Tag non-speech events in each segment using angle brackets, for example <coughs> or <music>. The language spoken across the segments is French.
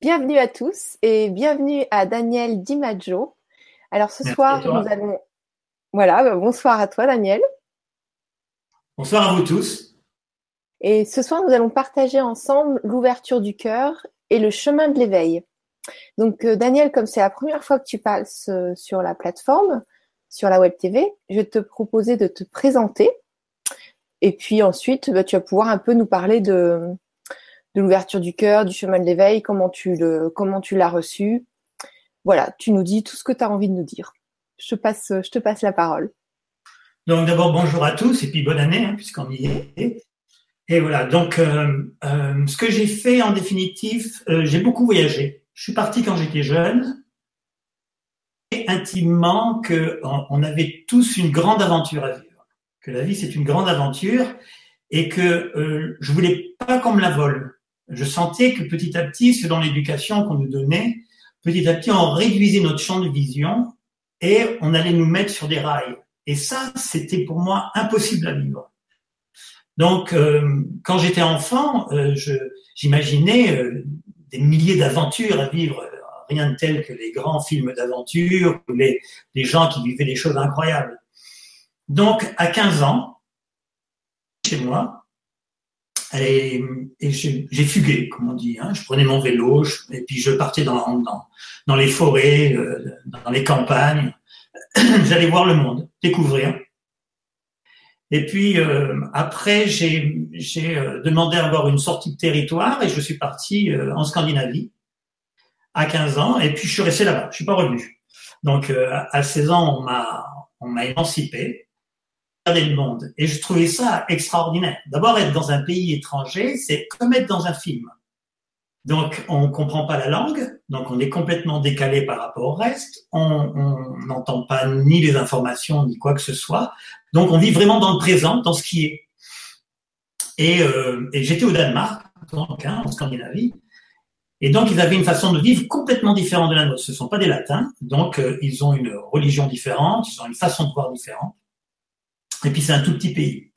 Bienvenue à tous et bienvenue à Daniel Dimaggio. Alors ce soir, nous allons. Voilà, bah, bonsoir à toi Daniel. Bonsoir à vous tous. Et ce soir, nous allons partager ensemble l'ouverture du cœur et le chemin de l'éveil. Donc euh, Daniel, comme c'est la première fois que tu passes euh, sur la plateforme, sur la Web TV, je vais te proposer de te présenter. Et puis ensuite, bah, tu vas pouvoir un peu nous parler de, de l'ouverture du cœur, du chemin de l'éveil, comment tu l'as reçu. Voilà, tu nous dis tout ce que tu as envie de nous dire. Je te passe, je te passe la parole. Donc d'abord bonjour à tous et puis bonne année hein, puisqu'on y est. Et voilà, donc euh, euh, ce que j'ai fait en définitive, euh, j'ai beaucoup voyagé. Je suis parti quand j'étais jeune, et intimement que on avait tous une grande aventure à vivre, que la vie c'est une grande aventure et que je voulais pas qu'on me la vole je sentais que petit à petit, selon l'éducation qu'on nous donnait, petit à petit, on réduisait notre champ de vision et on allait nous mettre sur des rails. Et ça, c'était pour moi impossible à vivre. Donc, euh, quand j'étais enfant, euh, j'imaginais euh, des milliers d'aventures à vivre, rien de tel que les grands films d'aventure ou les, les gens qui vivaient des choses incroyables. Donc, à 15 ans, chez moi, et, j'ai fugué, comme on dit. Hein. Je prenais mon vélo et puis je partais dans, les forêts, euh, dans les campagnes. <clears throat> J'allais voir le monde, découvrir. Et puis euh, après, j'ai euh, demandé à avoir une sortie de territoire et je suis parti en Scandinavie à 15 ans. Et puis je suis resté là-bas. Je suis pas revenu. Donc à 16 ans, on m'a on m'a émancipé le monde. Et je trouvais ça extraordinaire. D'abord, être dans un pays étranger, c'est comme être dans un film. Donc, on comprend pas la langue, donc on est complètement décalé par rapport au reste. On n'entend pas ni les informations ni quoi que ce soit. Donc, on vit vraiment dans le présent, dans ce qui est. Et, euh, j'étais au Danemark, hein, en Scandinavie. Et donc, ils avaient une façon de vivre complètement différente de la nôtre. Ce ne sont pas des latins, donc euh, ils ont une religion différente, ils ont une façon de voir différente. Et puis c'est un tout petit pays.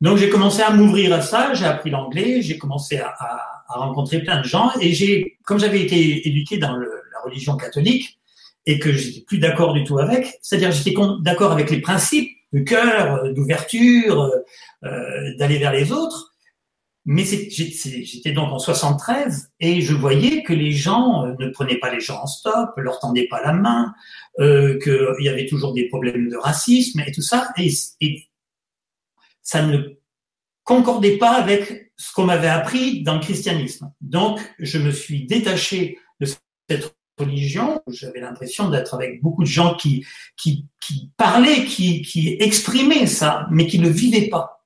Donc j'ai commencé à m'ouvrir à ça, j'ai appris l'anglais, j'ai commencé à, à, à, rencontrer plein de gens et j'ai, comme j'avais été éduqué dans le, la religion catholique et que j'étais plus d'accord du tout avec, c'est-à-dire j'étais d'accord avec les principes de cœur, euh, d'ouverture, euh, euh, d'aller vers les autres, mais j'étais donc en 73 et je voyais que les gens euh, ne prenaient pas les gens en stop, leur tendaient pas la main, euh, qu'il y avait toujours des problèmes de racisme et tout ça. Et, ça ne concordait pas avec ce qu'on m'avait appris dans le christianisme. Donc, je me suis détaché de cette religion. J'avais l'impression d'être avec beaucoup de gens qui, qui, qui parlaient, qui, qui exprimaient ça, mais qui ne vivaient pas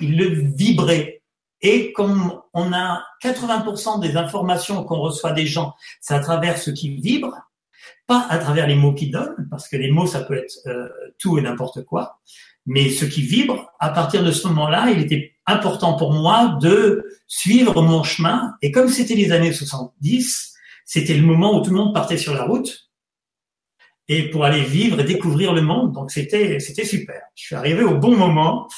il le vibrait. Et comme on a 80% des informations qu'on reçoit des gens, c'est à travers ce qui vibre, pas à travers les mots qu'ils donnent, parce que les mots, ça peut être euh, tout et n'importe quoi, mais ce qui vibre, à partir de ce moment-là, il était important pour moi de suivre mon chemin. Et comme c'était les années 70, c'était le moment où tout le monde partait sur la route et pour aller vivre et découvrir le monde. Donc c'était c'était super. Je suis arrivé au bon moment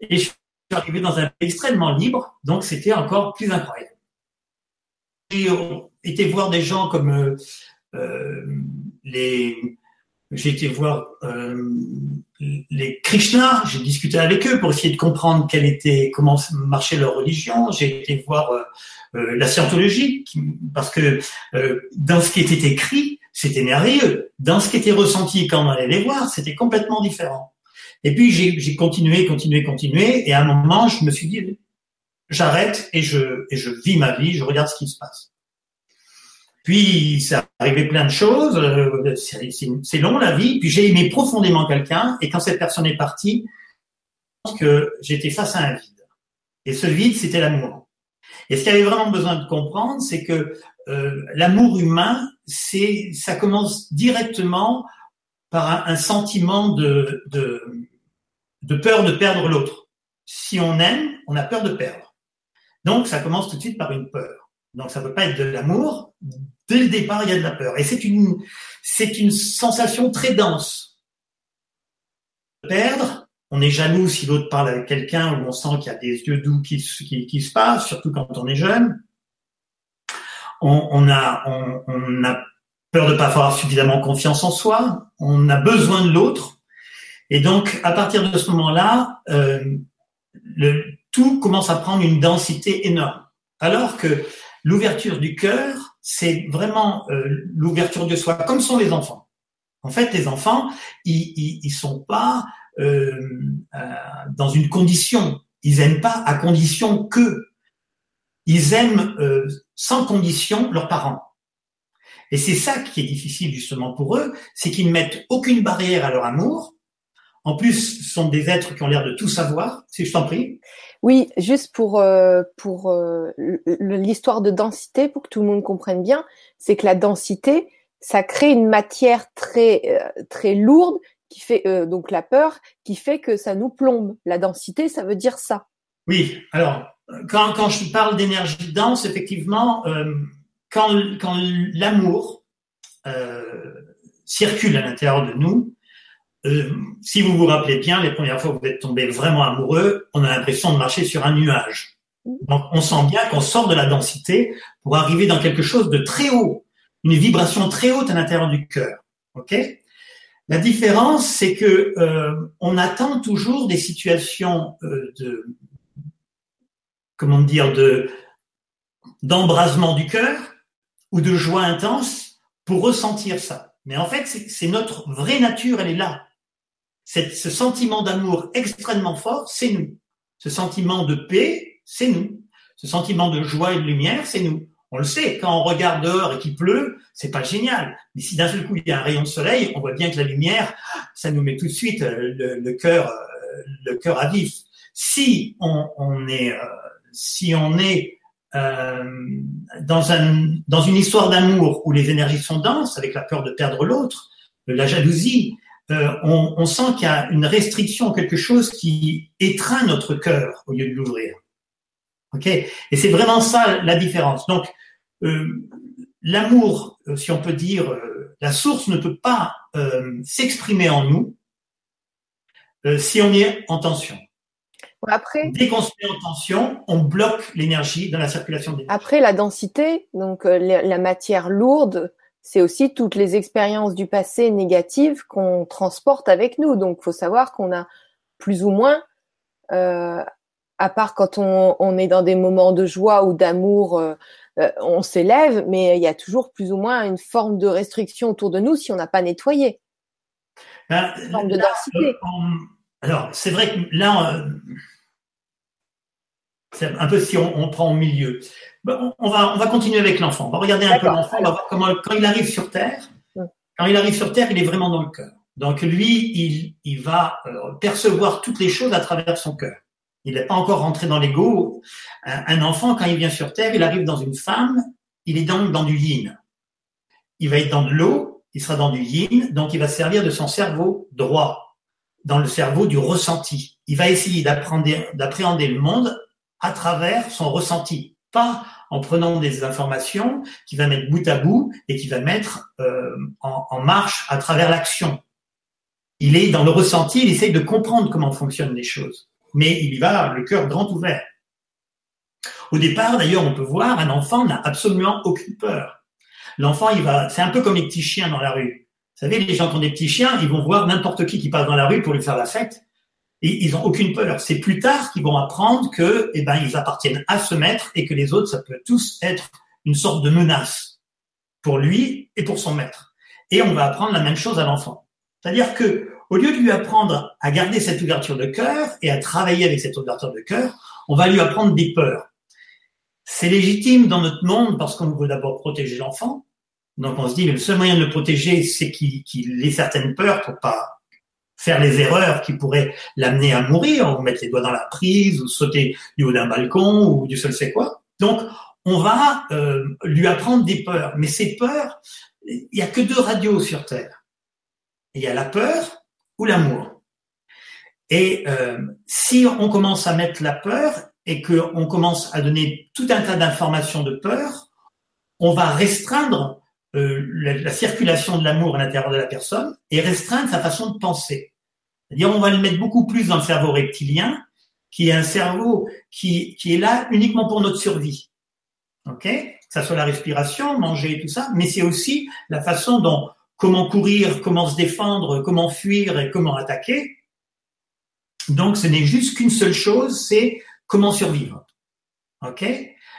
et je suis arrivé dans un pays extrêmement libre, donc c'était encore plus incroyable. J'ai été voir des gens comme euh, euh les j'ai été voir euh, les Krishna, j'ai discuté avec eux pour essayer de comprendre quelle était, comment marchait leur religion. J'ai été voir euh, euh la scientologie, parce que euh, dans ce qui était écrit, c'était merveilleux. Dans ce qui était ressenti quand on allait les voir, c'était complètement différent. Et puis j'ai continué, continué, continué, et à un moment, je me suis dit, j'arrête et je, et je vis ma vie, je regarde ce qui se passe. Puis ça arrivé plein de choses, euh, c'est long la vie. Puis j'ai aimé profondément quelqu'un, et quand cette personne est partie, je pense que j'étais face à un vide. Et ce vide, c'était l'amour. Et ce qu'il y avait vraiment besoin de comprendre, c'est que euh, l'amour humain, c'est, ça commence directement par un, sentiment de, peur de perdre l'autre. Si on aime, on a peur de perdre. Donc, ça commence tout de suite par une peur. Donc, ça peut pas être de l'amour. Dès le départ, il y a de la peur. Et c'est une, c'est une sensation très dense. Perdre, on est jaloux si l'autre parle avec quelqu'un où on sent qu'il y a des yeux doux qui, qui se passent, surtout quand on est jeune. On, a, on, a peur de pas avoir suffisamment confiance en soi, on a besoin de l'autre. Et donc, à partir de ce moment-là, euh, tout commence à prendre une densité énorme. Alors que l'ouverture du cœur, c'est vraiment euh, l'ouverture de soi, comme sont les enfants. En fait, les enfants, ils, ils, sont pas euh, dans une condition. Ils aiment pas à condition que. Ils aiment sans condition leurs parents. Et c'est ça qui est difficile justement pour eux, c'est qu'ils ne mettent aucune barrière à leur amour. En plus, ce sont des êtres qui ont l'air de tout savoir. Si je t'en prie. Oui, juste pour euh, pour euh, l'histoire de densité, pour que tout le monde comprenne bien, c'est que la densité, ça crée une matière très euh, très lourde qui fait donc la peur, qui fait que ça nous plombe. La densité, ça veut dire ça. Oui. Alors, quand quand je parle d'énergie dense, effectivement, quand quand l'amour circule à l'intérieur de nous, euh, si vous vous rappelez bien, les premières fois que vous êtes tombé vraiment amoureux, on a l'impression de marcher sur un nuage. Donc on sent bien qu'on sort de la densité pour arriver dans quelque chose de très haut, une vibration très haute à l'intérieur du cœur. Ok? La différence, c'est que euh, on attend toujours des situations euh, de comment dire de d'embrasement du cœur ou de joie intense pour ressentir ça. Mais en fait, c'est notre vraie nature, elle est là ce sentiment d'amour extrêmement fort, c'est nous. Ce sentiment de paix, c'est nous. Ce sentiment de joie et de lumière, c'est nous. On le sait, quand on regarde dehors et qu'il pleut, c'est pas génial. Mais si d'un seul coup il y a un rayon de soleil, on voit bien que la lumière, ça nous met tout de suite euh, le, cœur, euh, le cœur à vif. Si on, est, euh, si on est dans un dans une histoire d'amour où les énergies sont denses, avec la peur de perdre l'autre, la jalousie, euh, on, sent qu'il y a une restriction, quelque chose qui étreint notre cœur au lieu de l'ouvrir. Ok? Et c'est vraiment ça la différence. Donc, euh, l'amour, euh, si on peut dire, la source ne peut pas s'exprimer en nous si on est en tension. Après, Dès qu'on se met en tension, on bloque l'énergie dans la circulation des Après, la densité, donc la matière lourde, c'est aussi toutes les expériences du passé négatives qu'on transporte avec nous. Donc, faut savoir qu'on a plus ou moins, euh, à part quand on, est dans des moments de joie ou d'amour, euh, euh, on s'élève, mais il y a toujours plus ou moins une forme de restriction autour de nous si on n'a pas nettoyé. Ben, une forme de densité. alors, c'est vrai que là, c'est un peu si on, prend au milieu. On va, on va continuer avec l'enfant. On va regarder un peu l'enfant. On va voir comment, quand il arrive sur Terre, quand il arrive sur Terre, il est vraiment dans le cœur. Donc lui, il, il va euh, percevoir toutes les choses à travers son cœur. Il n'est pas encore rentré dans l'ego. Un, enfant, quand il vient sur Terre, il arrive dans une femme, il est donc dans du yin. Il va être dans de l'eau, il sera dans du yin, donc il va servir de son cerveau droit, dans le cerveau du ressenti. Il va essayer d'appréhender le monde à travers son ressenti, pas en prenant des informations qui va mettre bout à bout et qui va mettre euh, en, marche à travers l'action. Il est dans le ressenti, il essaye de comprendre comment fonctionnent les choses, mais il y va le cœur grand ouvert. Au départ, d'ailleurs, on peut voir un enfant n'a absolument aucune peur. L'enfant, il va, c'est un peu comme les petits chiens dans la rue. Vous savez, les gens qui ont des petits chiens, ils vont voir n'importe qui qui passe dans la rue pour lui faire la fête et ils ont aucune peur. C'est plus tard qu'ils vont apprendre que, eh ben, ils appartiennent à ce maître et que les autres, ça peut tous être une sorte de menace pour lui et pour son maître. Et on va apprendre la même chose à l'enfant. C'est-à-dire que, au lieu de lui apprendre à garder cette ouverture de cœur et à travailler avec cette ouverture de cœur, on va lui apprendre des peurs. C'est légitime dans notre monde parce qu'on veut d'abord protéger l'enfant. Donc on se dit, le seul moyen de le protéger, c'est qu'il ait certaines peurs pour pas faire les erreurs qui pourraient l'amener à mourir, ou mettre les doigts dans la prise, ou sauter du haut d'un balcon, ou du seul sait quoi. Donc, on va euh, lui apprendre des peurs. Mais ces peurs, il n'y a que deux radios sur Terre. Il y a la peur ou l'amour. Et euh, si on commence à mettre la peur et qu'on commence à donner tout un tas d'informations de peur, on va restreindre euh, la, circulation de l'amour à l'intérieur de la personne et restreindre sa façon de penser. C'est-à-dire, on va le mettre beaucoup plus dans le cerveau reptilien, qui est un cerveau qui, qui est là uniquement pour notre survie. ok? Que ça soit la respiration, manger, tout ça, mais c'est aussi la façon dont comment courir, comment se défendre, comment fuir et comment attaquer. Donc, ce n'est juste qu'une seule chose, c'est comment survivre. Ok?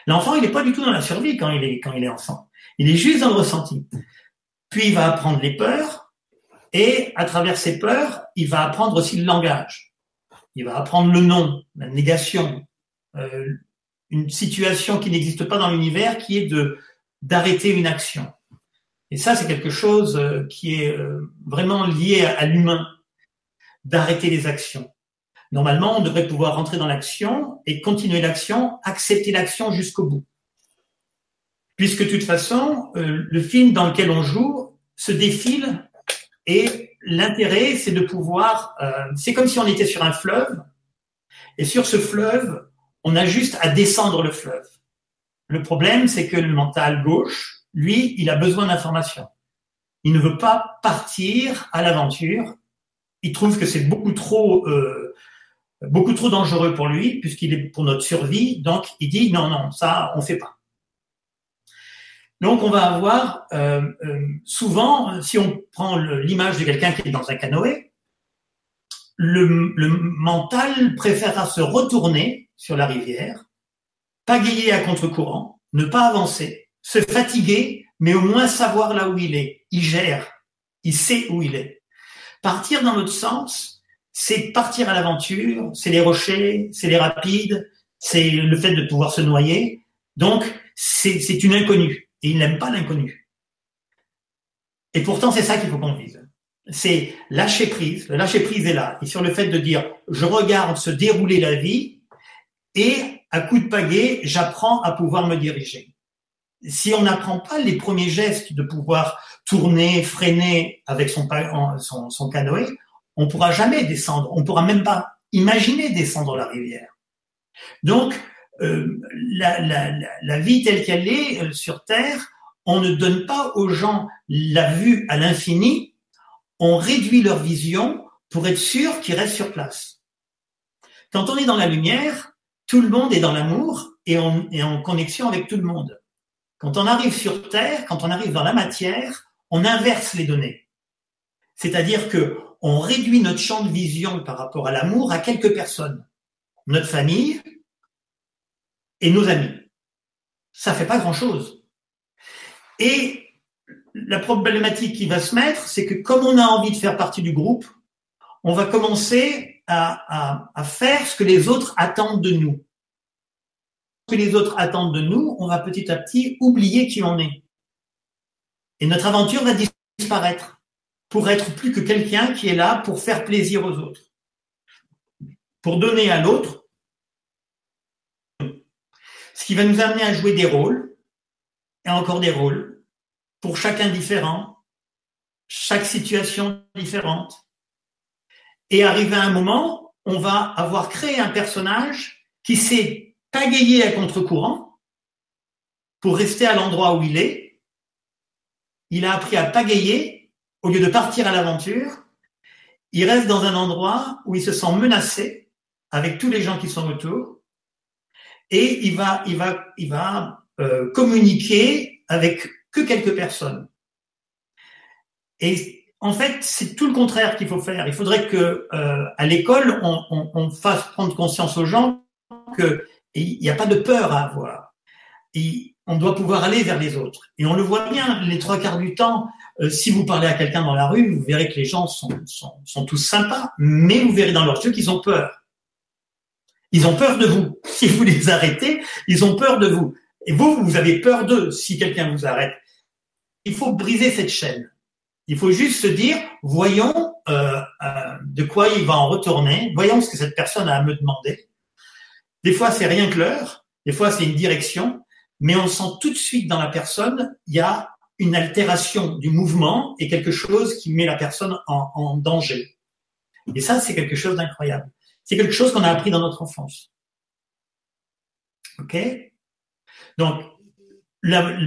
L'enfant, il n'est pas du tout dans la survie quand il est quand il est enfant. Il est juste dans le ressenti. Puis il va apprendre les peurs et à travers ces peurs, il va apprendre aussi le langage. Il va apprendre le nom, la négation, euh, une situation qui n'existe pas dans l'univers, qui est de d'arrêter une action. Et ça, c'est quelque chose euh, qui est euh, vraiment lié à, l'humain, d'arrêter les actions. Normalement, on devrait pouvoir rentrer dans l'action et continuer l'action, accepter l'action jusqu'au bout. Puisque de toute façon, le film dans lequel on joue se défile et l'intérêt, c'est de pouvoir, c'est comme si on était sur un fleuve et sur ce fleuve, on a juste à descendre le fleuve. Le problème, c'est que le mental gauche, lui, il a besoin d'informations. Il ne veut pas partir à l'aventure. Il trouve que c'est beaucoup trop, euh, dangereux pour lui, puisqu'il est pour notre survie. Donc, il dit non, non, ça, on fait pas. Donc, on va avoir euh, euh, souvent, si on prend l'image de quelqu'un qui est dans un canoë, le, le mental préférera se retourner sur la rivière, pagayer à contre-courant, ne pas avancer, se fatiguer, mais au moins savoir là où il est. Il gère, il sait où il est. Partir dans l'autre sens, c'est partir à l'aventure, c'est les rochers, c'est les rapides, c'est le fait de pouvoir se noyer. Donc, c'est une inconnue. Et il n'aime pas l'inconnu. Et pourtant, c'est ça qu'il faut qu'on vise c'est lâcher prise. Le lâcher prise est là. Et sur le fait de dire, je regarde se dérouler la vie et à coup de pagaie, j'apprends à pouvoir me diriger. Si on n'apprend pas les premiers gestes de pouvoir tourner, freiner avec son, son, son canoë, on pourra jamais descendre. On pourra même pas imaginer descendre la rivière. Donc, euh, la, vie telle qu'elle est euh, sur Terre, on ne donne pas aux gens la vue à l'infini, on réduit leur vision pour être sûr qu'ils restent sur place. Quand on est dans la lumière, tout le monde est dans l'amour et on est en connexion avec tout le monde. Quand on arrive sur Terre, quand on arrive dans la matière, on inverse les données. C'est-à-dire que on réduit notre champ de vision par rapport à l'amour à quelques personnes. Notre famille et nos amis. Ça fait pas grand chose. Et la problématique qui va se mettre, c'est que comme on a envie de faire partie du groupe, on va commencer à, faire ce que les autres attendent de nous. Ce que les autres attendent de nous, on va petit à petit oublier qui on est. Et notre aventure va disparaître pour être plus que quelqu'un qui est là pour faire plaisir aux autres. Pour donner à l'autre ce qui va nous amener à jouer des rôles et encore des rôles pour chacun différent, chaque situation différente. Et arrivé à un moment, on va avoir créé un personnage qui s'est pagayé à contre-courant pour rester à l'endroit où il est. Il a appris à pagayer au lieu de partir à l'aventure. Il reste dans un endroit où il se sent menacé avec tous les gens qui sont autour et il va, euh, communiquer avec que quelques personnes. Et en fait, c'est tout le contraire qu'il faut faire. Il faudrait que euh, à l'école, on, fasse prendre conscience aux gens qu'il n'y a pas de peur à avoir. Et on doit pouvoir aller vers les autres. Et on le voit bien, les trois quarts du temps, euh, si vous parlez à quelqu'un dans la rue, vous verrez que les gens sont, sont tous sympas, mais vous verrez dans leurs yeux qu'ils ont peur. Ils ont peur de vous. <laughs> Si vous les arrêtez, ils ont peur de vous. Et vous, vous avez peur d'eux si quelqu'un vous arrête il faut briser cette chaîne. Il faut juste se dire, voyons euh, euh, de quoi il va en retourner, voyons ce que cette personne a à me demander. Des fois, c'est rien que l'heure, des fois, c'est une direction, mais on sent tout de suite dans la personne, il y a une altération du mouvement et quelque chose qui met la personne en, en danger. Et ça, c'est quelque chose d'incroyable. C'est quelque chose qu'on a appris dans notre enfance. OK? Donc,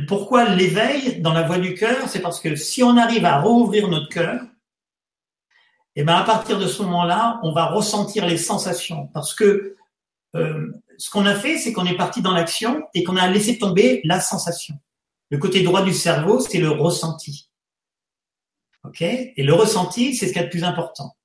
pourquoi l'éveil dans la voie du cœur? C'est parce que si on arrive à rouvrir notre cœur, et eh ben à partir de ce moment-là, on va ressentir les sensations. Parce que euh, ce qu'on a fait, c'est qu'on est parti dans l'action et qu'on a laissé tomber la sensation. Le côté droit du cerveau, c'est le ressenti. OK? Et le ressenti, c'est ce qui est le plus important.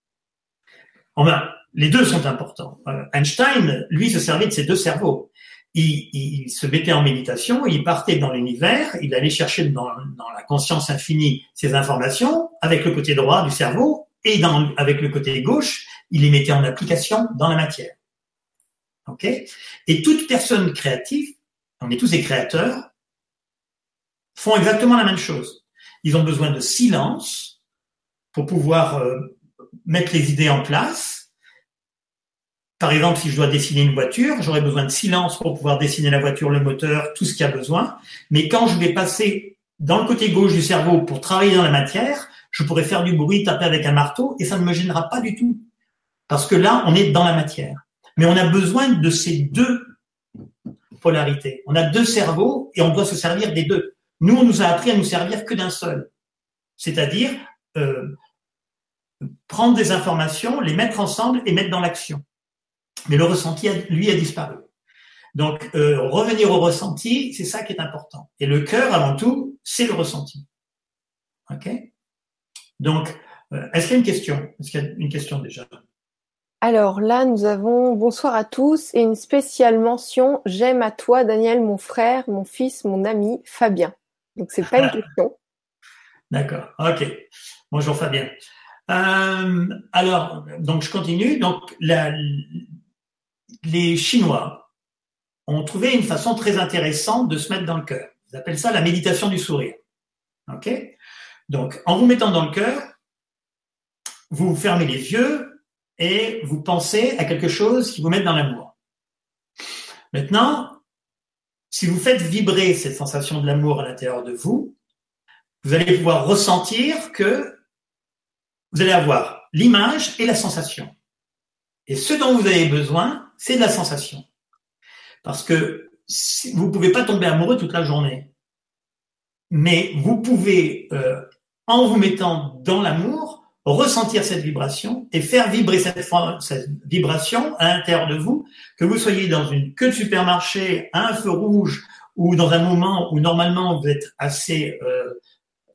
Enfin, les deux sont importants. Euh, Einstein, lui, se servait de ses deux cerveaux. Il, il, se mettait en méditation, il partait dans l'univers, il allait chercher dans, dans, la conscience infinie ces informations avec le côté droit du cerveau et dans, avec le côté gauche, il les mettait en application dans la matière. Ok? Et toute personne créative, on est tous des créateurs, font exactement la même chose. Ils ont besoin de silence pour pouvoir euh, mettre les idées en place. Par exemple, si je dois dessiner une voiture, j'aurai besoin de silence pour pouvoir dessiner la voiture, le moteur, tout ce qu'il y a besoin. Mais quand je vais passer dans le côté gauche du cerveau pour travailler dans la matière, je pourrais faire du bruit, taper avec un marteau, et ça ne me gênera pas du tout. Parce que là, on est dans la matière. Mais on a besoin de ces deux polarités. On a deux cerveaux et on doit se servir des deux. Nous, on nous a appris à nous servir que d'un seul. C'est-à-dire euh, prendre des informations, les mettre ensemble et mettre dans l'action. Mais le ressenti, lui, a disparu. Donc, euh, revenir au ressenti, c'est ça qui est important. Et le cœur, avant tout, c'est le ressenti. OK? Donc, euh, est-ce qu'il y a une question? Est-ce qu'il y a une question déjà? Alors là, nous avons bonsoir à tous et une spéciale mention. J'aime à toi, Daniel, mon frère, mon fils, mon ami, Fabien. Donc c'est pas une <laughs> question. D'accord. Ok. Bonjour Fabien. Euh, alors, donc je continue. Donc la, les Chinois ont trouvé une façon très intéressante de se mettre dans le cœur. Ils appellent ça la méditation du sourire. Ok? Donc en vous mettant dans le cœur, vous fermez les yeux, et vous pensez à quelque chose qui vous met dans l'amour. Maintenant, si vous faites vibrer cette sensation de l'amour à l'intérieur de vous, vous allez pouvoir ressentir que vous allez avoir l'image et la sensation. Et ce dont vous avez besoin, c'est de la sensation. Parce que vous ne pouvez pas tomber amoureux toute la journée. Mais vous pouvez, euh, en vous mettant dans l'amour, ressentir cette vibration et faire vibrer cette, vibration à l'intérieur de vous, que vous soyez dans une queue de supermarché, à un feu rouge ou dans un moment où normalement vous êtes assez euh,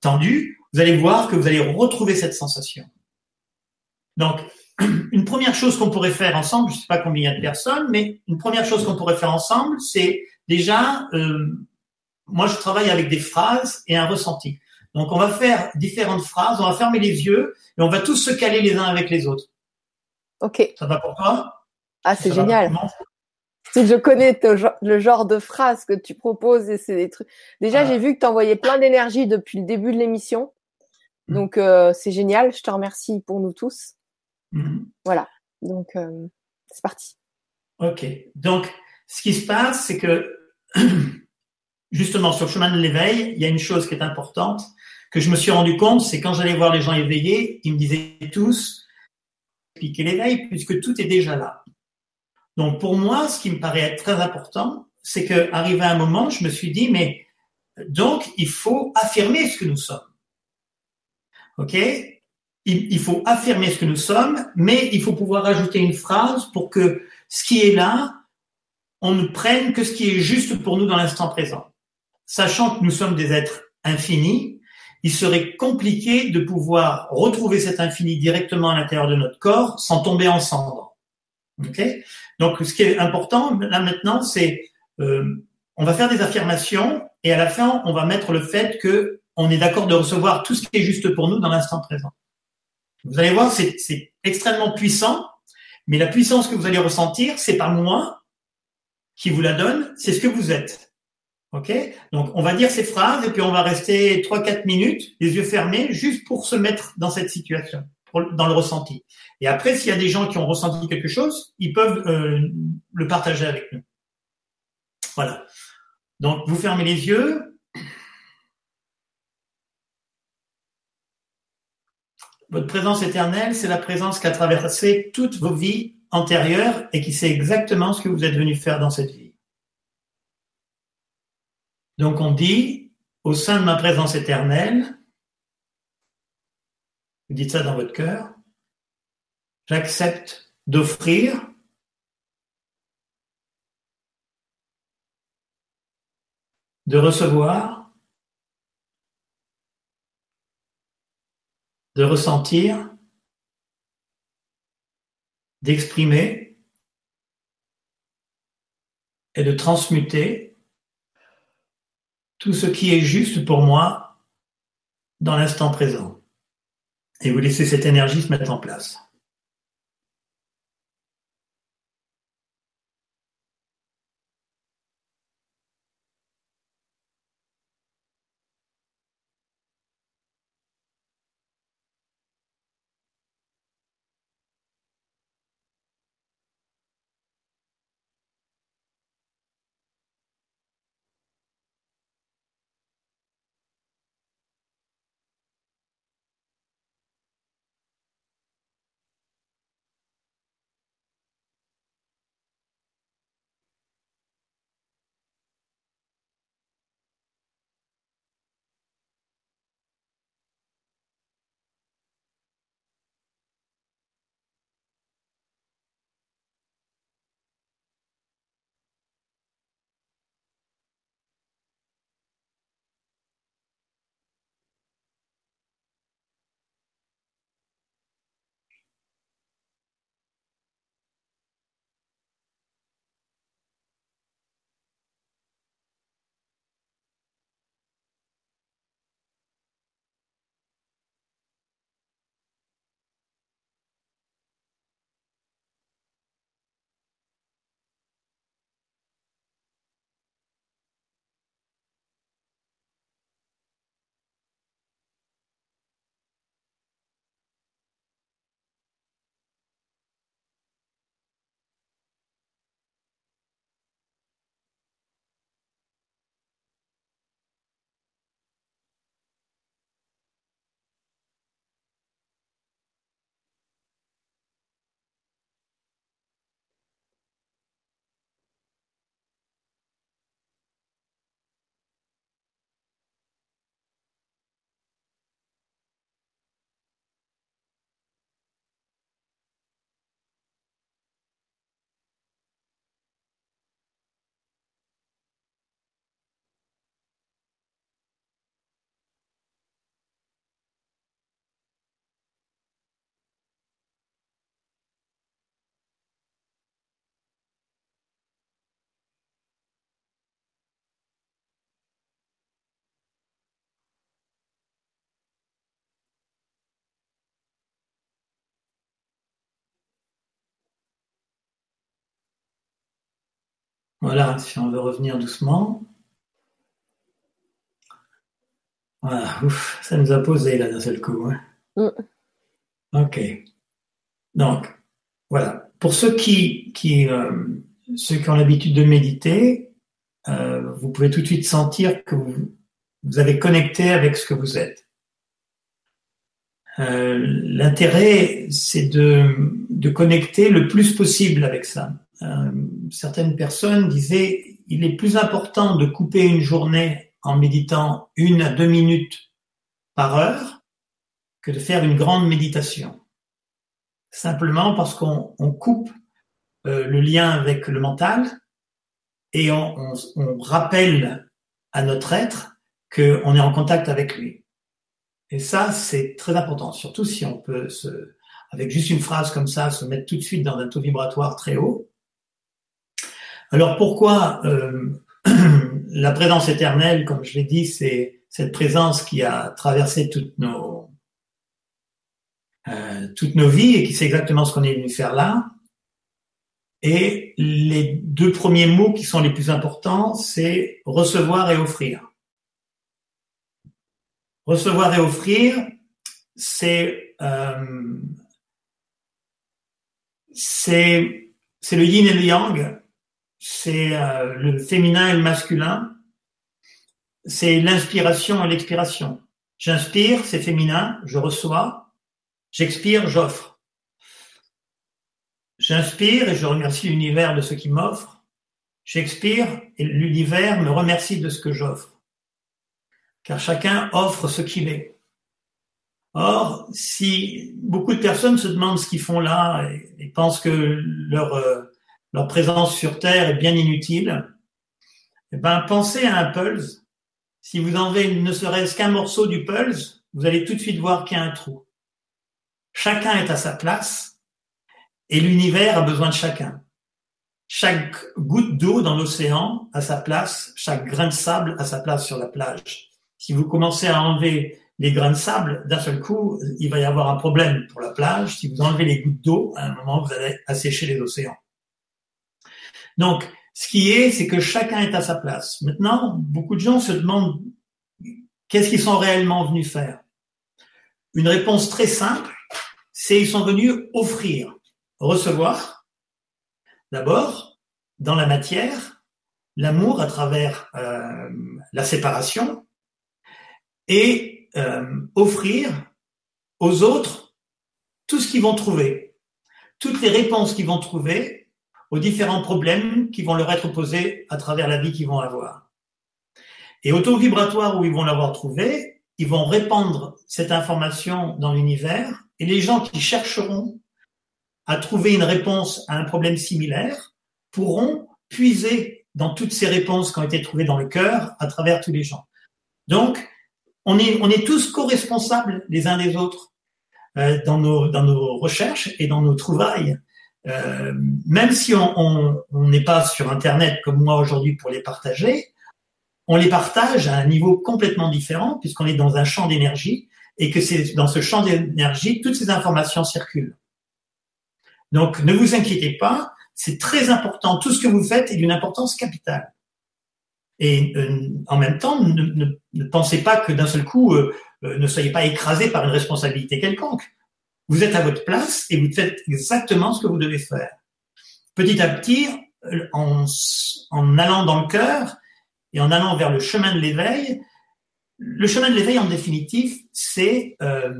tendu, vous allez voir que vous allez retrouver cette sensation. Donc, <clears throat> une première chose qu'on pourrait faire ensemble, je ne sais pas combien il y a de personnes, mais une première chose qu'on pourrait faire ensemble, c'est déjà, euh, moi je travaille avec des phrases et un ressenti. Donc, on va faire différentes phrases, on va fermer les yeux et on va tous se caler les uns avec les autres. Ok. Ça va pour toi? Ah, c'est génial. Si je connais le genre de phrases que tu proposes et c'est des trucs. Déjà, j'ai vu que tu envoyais plein d'énergie depuis le début de l'émission. Mm. Donc, euh, c'est génial. Je te remercie pour nous tous. Mm. Voilà. Donc, euh, c'est parti. Ok. Donc, ce qui se passe, c'est que <clears throat> justement sur le chemin de l'éveil, il y a une chose qui est importante, que je me suis rendu compte, c'est quand j'allais voir les gens éveillés, ils me disaient tous, expliquer l'éveil, puisque tout est déjà là. Donc pour moi, ce qui me paraît très important, c'est que arrivé à un moment, je me suis dit, mais donc il faut affirmer ce que nous sommes. Ok? Il, faut affirmer ce que nous sommes, mais il faut pouvoir ajouter une phrase pour que ce qui est là, on ne prenne que ce qui est juste pour nous dans l'instant présent. Sachant que nous sommes des êtres infinis, il serait compliqué de pouvoir retrouver cet infini directement à l'intérieur de notre corps sans tomber en cendres. Okay Donc, ce qui est important là maintenant, c'est euh, on va faire des affirmations et à la fin, on va mettre le fait que on est d'accord de recevoir tout ce qui est juste pour nous dans l'instant présent. Vous allez voir, c'est extrêmement puissant, mais la puissance que vous allez ressentir, c'est pas moi qui vous la donne, c'est ce que vous êtes. OK? Donc, on va dire ces phrases et puis on va rester 3-4 minutes, les yeux fermés, juste pour se mettre dans cette situation, dans le ressenti. Et après, s'il y a des gens qui ont ressenti quelque chose, ils peuvent euh, le partager avec nous. Voilà. Donc, vous fermez les yeux. Votre présence éternelle, c'est la présence qui a traversé toutes vos vies antérieures et qui sait exactement ce que vous êtes venu faire dans cette vie. Donc on dit, au sein de ma présence éternelle, vous dites ça dans votre cœur, j'accepte d'offrir de recevoir de ressentir, d'exprimer et de transmuter tout ce qui est juste pour moi dans l'instant présent. Et vous laissez cette énergie se mettre en place. Voilà, si on veut revenir doucement. Voilà, ouf, ça nous a posé là d'un seul coup. Hein. Mm. Ok. Donc, voilà. Pour ceux qui, qui, euh, ceux qui ont l'habitude de méditer, euh, vous pouvez tout de suite sentir que vous, vous avez connecté avec ce que vous êtes. Euh, l'intérêt, c'est de, de connecter le plus possible avec ça. Euh, certaines personnes disaient il est plus important de couper une journée en méditant une à deux minutes par heure que de faire une grande méditation. Simplement parce qu'on coupe euh, le lien avec le mental et on, rappelle à notre être qu'on est en contact avec lui. Et ça, c'est très important, surtout si on peut, se, avec juste une phrase comme ça, se mettre tout de suite dans un taux vibratoire très haut. Alors pourquoi euh, <clears throat> la présence éternelle, comme je l'ai dit, c'est cette présence qui a traversé toutes nos euh, toutes nos vies et qui sait exactement ce qu'on est venu faire là. Et les deux premiers mots qui sont les plus importants, c'est recevoir et offrir. Recevoir et offrir, c'est euh, c'est le yin et le yang c'est euh, le féminin et le masculin, c'est l'inspiration et l'expiration. J'inspire, c'est féminin, je reçois, j'expire, j'offre. J'inspire et je remercie l'univers de ce qu'il m'offre. J'expire et l'univers me remercie de ce que j'offre. Car chacun offre ce qu'il est. Or, si beaucoup de personnes se demandent ce qu'ils font là et, pensent que leur, euh, leur présence sur Terre est bien inutile. eh ben, pensez à un pulse. Si vous enlevez ne serait-ce qu'un morceau du pulse, vous allez tout de suite voir qu'il y a un trou. Chacun est à sa place et l'univers a besoin de chacun. Chaque goutte d'eau dans l'océan a sa place, chaque grain de sable a sa place sur la plage. Si vous commencez à enlever les grains de sable, d'un seul coup, il va y avoir un problème pour la plage. Si vous enlevez les gouttes d'eau, à un moment, vous allez assécher les océans. Donc, ce qui est, c'est que chacun est à sa place. Maintenant, beaucoup de gens se demandent qu'est-ce qu'ils sont réellement venus faire? Une réponse très simple, c'est ils sont venus offrir, recevoir, d'abord, dans la matière, l'amour à travers euh, la séparation, et euh, offrir aux autres tout ce qu'ils vont trouver, toutes les réponses qu'ils vont trouver aux différents problèmes qui vont leur être posés à travers la vie qu'ils vont avoir. Et au taux vibratoire où ils vont l'avoir trouvé, ils vont répandre cette information dans l'univers et les gens qui chercheront à trouver une réponse à un problème similaire pourront puiser dans toutes ces réponses qui ont été trouvées dans le cœur à travers tous les gens. Donc, on est, on est tous co-responsables les uns des autres euh, dans, nos, dans nos recherches et dans nos trouvailles. Euh, même si on n'est pas sur Internet comme moi aujourd'hui pour les partager, on les partage à un niveau complètement différent puisqu'on est dans un champ d'énergie et que c'est dans ce champ d'énergie toutes ces informations circulent. Donc ne vous inquiétez pas, c'est très important. Tout ce que vous faites est d'une importance capitale. Et euh, en même temps, ne, ne, pensez pas que d'un seul coup, euh, euh, ne soyez pas écrasé par une responsabilité quelconque. Vous êtes à votre place et vous faites exactement ce que vous devez faire. Petit à petit, en, en allant dans le cœur et en allant vers le chemin de l'éveil, le chemin de l'éveil, en définitive, c'est euh,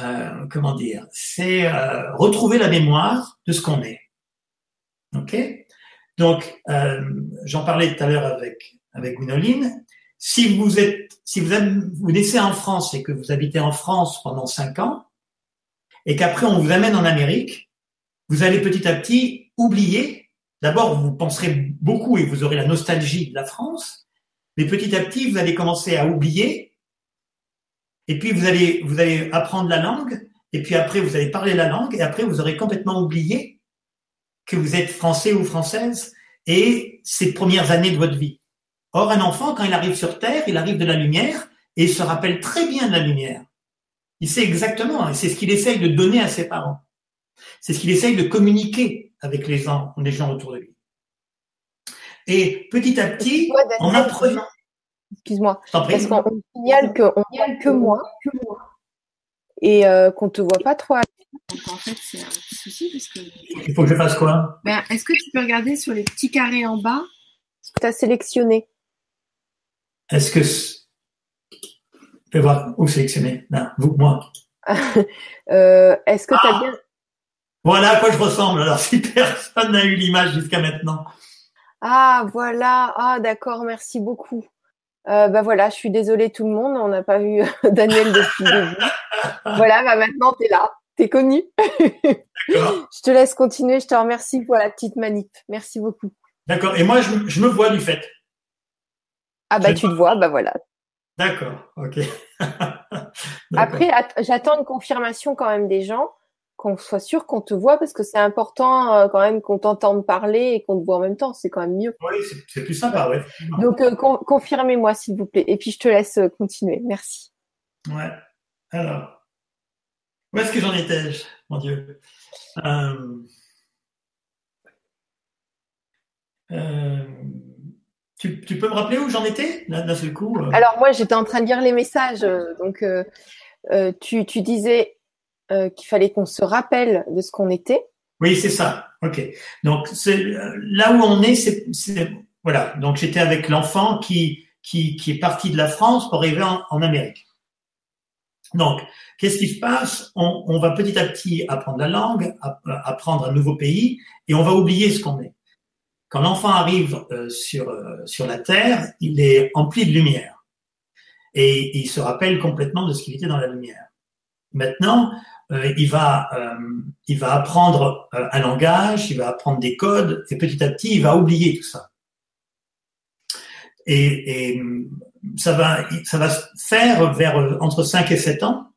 euh, comment dire, c'est euh, retrouver la mémoire de ce qu'on est. Ok? Donc, euh, j'en parlais tout à l'heure avec avec. Si vous êtes, si vous, vous naissez en France et que vous habitez en France pendant cinq ans, et qu'après on vous amène en Amérique, vous allez petit à petit oublier. D'abord, vous penserez beaucoup et vous aurez la nostalgie de la France, mais petit à petit, vous allez commencer à oublier. Et puis vous allez, vous allez apprendre la langue, et puis après vous allez parler la langue, et après vous aurez complètement oublié que vous êtes français ou française et ces premières années de votre vie. Or, un enfant, quand il arrive sur Terre, il arrive de la lumière et il se rappelle très bien de la lumière. Il sait exactement, et c'est ce qu'il essaye de donner à ses parents. C'est ce qu'il essaye de communiquer avec les gens, les gens autour de lui. Et petit à petit, en apprenant. Excuse-moi, parce qu'on signale que, on que moi, que moi, et euh, qu'on te voit pas trop donc en fait, c'est un petit souci parce que. Il faut que je fasse quoi? Ben, Est-ce que tu peux regarder sur les petits carrés en bas? Ce que tu as sélectionné Est-ce que. Je vais voir où vous, moi. <laughs> euh, Est-ce que tu as ah bien. Voilà à quoi je ressemble. Alors, si personne n'a eu l'image jusqu'à maintenant. Ah, voilà. Ah, d'accord. Merci beaucoup. Euh, bah voilà, je suis désolée tout le monde, on n'a pas vu <laughs> Daniel depuis le <laughs> début. voilà, bah maintenant tu es là. T'es connu. je te laisse continuer. Je te remercie pour la petite manip. Merci beaucoup. D'accord. Et moi, je, me vois du fait. Ah bah tu te vois, bah voilà. D'accord. Ok. <laughs> Après, j'attends une confirmation quand même des gens, qu'on soit sûr qu'on te voit parce que c'est important euh, quand même qu'on t'entende parler et qu'on te voit en même temps. C'est quand même mieux. Oui, c'est plus sympa, ouais. Donc euh, confirmez-moi s'il vous plaît. Et puis je te laisse euh, continuer. Merci. Ouais. Alors. Où est-ce que j'en étais Mon Dieu? Euh, euh, tu, peux me rappeler où j'en étais? D'un seul coup euh? Alors moi j'étais en train de lire les messages. Donc tu, disais qu'il fallait qu'on se rappelle de ce qu'on était. Oui, c'est ça. Ok. Donc là où on est, c'est voilà. Donc j'étais avec l'enfant qui, qui, est parti de la France pour arriver en Amérique. Donc, qu'est-ce qui se passe? On, va petit à petit apprendre la langue, apprendre un nouveau pays, et on va oublier ce qu'on est. Quand l'enfant arrive euh, sur, euh, sur la Terre, il est empli de lumière. Et il se rappelle complètement de ce qu'il était dans la lumière. Maintenant, euh, il, va, il va apprendre un langage, il va apprendre des codes, et petit à petit, il va oublier tout ça. Et, ça va, ça va faire vers entre 5 et 7 ans,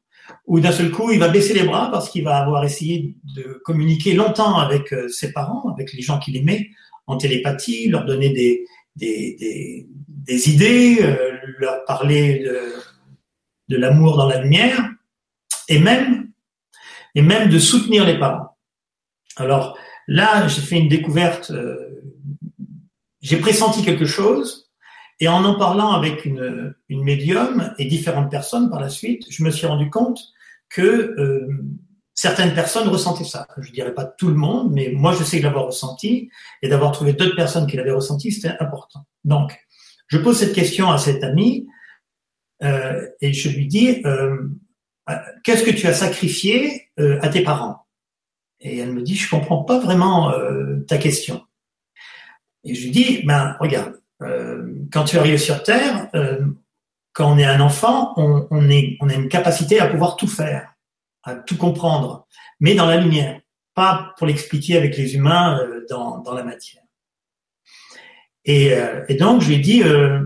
où d'un seul coup, il va baisser les bras parce qu'il va avoir essayé de communiquer longtemps avec ses parents, avec les gens qu'il aimait, en télépathie, leur donner des, idées, euh, leur parler de, l'amour dans la lumière, et même, de soutenir les parents. Alors là, j'ai fait une découverte, euh, j'ai pressenti quelque chose, et en en parlant avec une, une médium et différentes personnes par la suite, je me suis rendu compte que euh, certaines personnes ressentaient ça. Je dirais pas tout le monde, mais moi je sais l'avoir ressenti et d'avoir trouvé d'autres personnes qui l'avaient ressenti, c'était important. Donc, je pose cette question à cette amie euh, et je lui dis euh, qu'est-ce que tu as sacrifié euh, à tes parents? Et elle me dit je comprends pas vraiment euh, ta question. Et je lui dis ben regarde, euh, quand tu arrives sur Terre, quand on est un enfant, on a une capacité à pouvoir tout faire, à tout comprendre, mais dans la lumière, pas pour l'expliquer avec les humains euh, dans, dans, la matière. Et, euh, et, donc je lui ai dit, euh,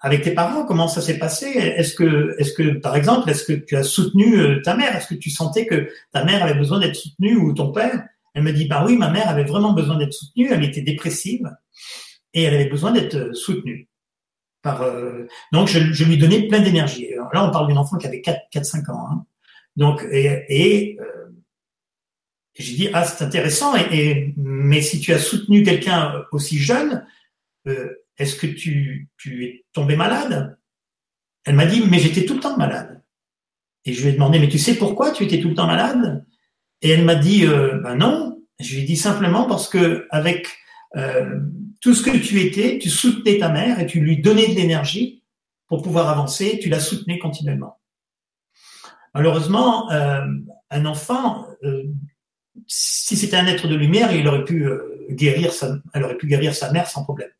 avec tes parents, comment ça s'est passé? Est-ce que, est-ce que, par exemple, est-ce que tu as soutenu ta mère? Est-ce que tu sentais que ta mère avait besoin d'être soutenue ou ton père? Elle me dit, bah oui, ma mère avait vraiment besoin d'être soutenue. Elle était dépressive et elle avait besoin d'être soutenue. Donc, je, je, lui donnais plein d'énergie. Là, on parle d'une enfant qui avait 4-5 ans. Hein. Donc, et, et euh, j'ai dit, ah, c'est intéressant, et, mais si tu as soutenu quelqu'un aussi jeune, euh, est-ce que tu, tu es tombé malade? Elle m'a dit, mais j'étais tout le temps malade. Et je lui ai demandé, mais tu sais pourquoi tu étais tout le temps malade? Et elle m'a dit, euh, ben non. Je lui ai dit simplement parce que avec euh, tout ce que tu étais, tu soutenais ta mère et tu lui donnais de l'énergie pour pouvoir avancer, tu la soutenais continuellement. Malheureusement, euh, un enfant, euh, si c'était un être de lumière, il aurait pu euh, guérir elle aurait pu guérir sa mère sans problème.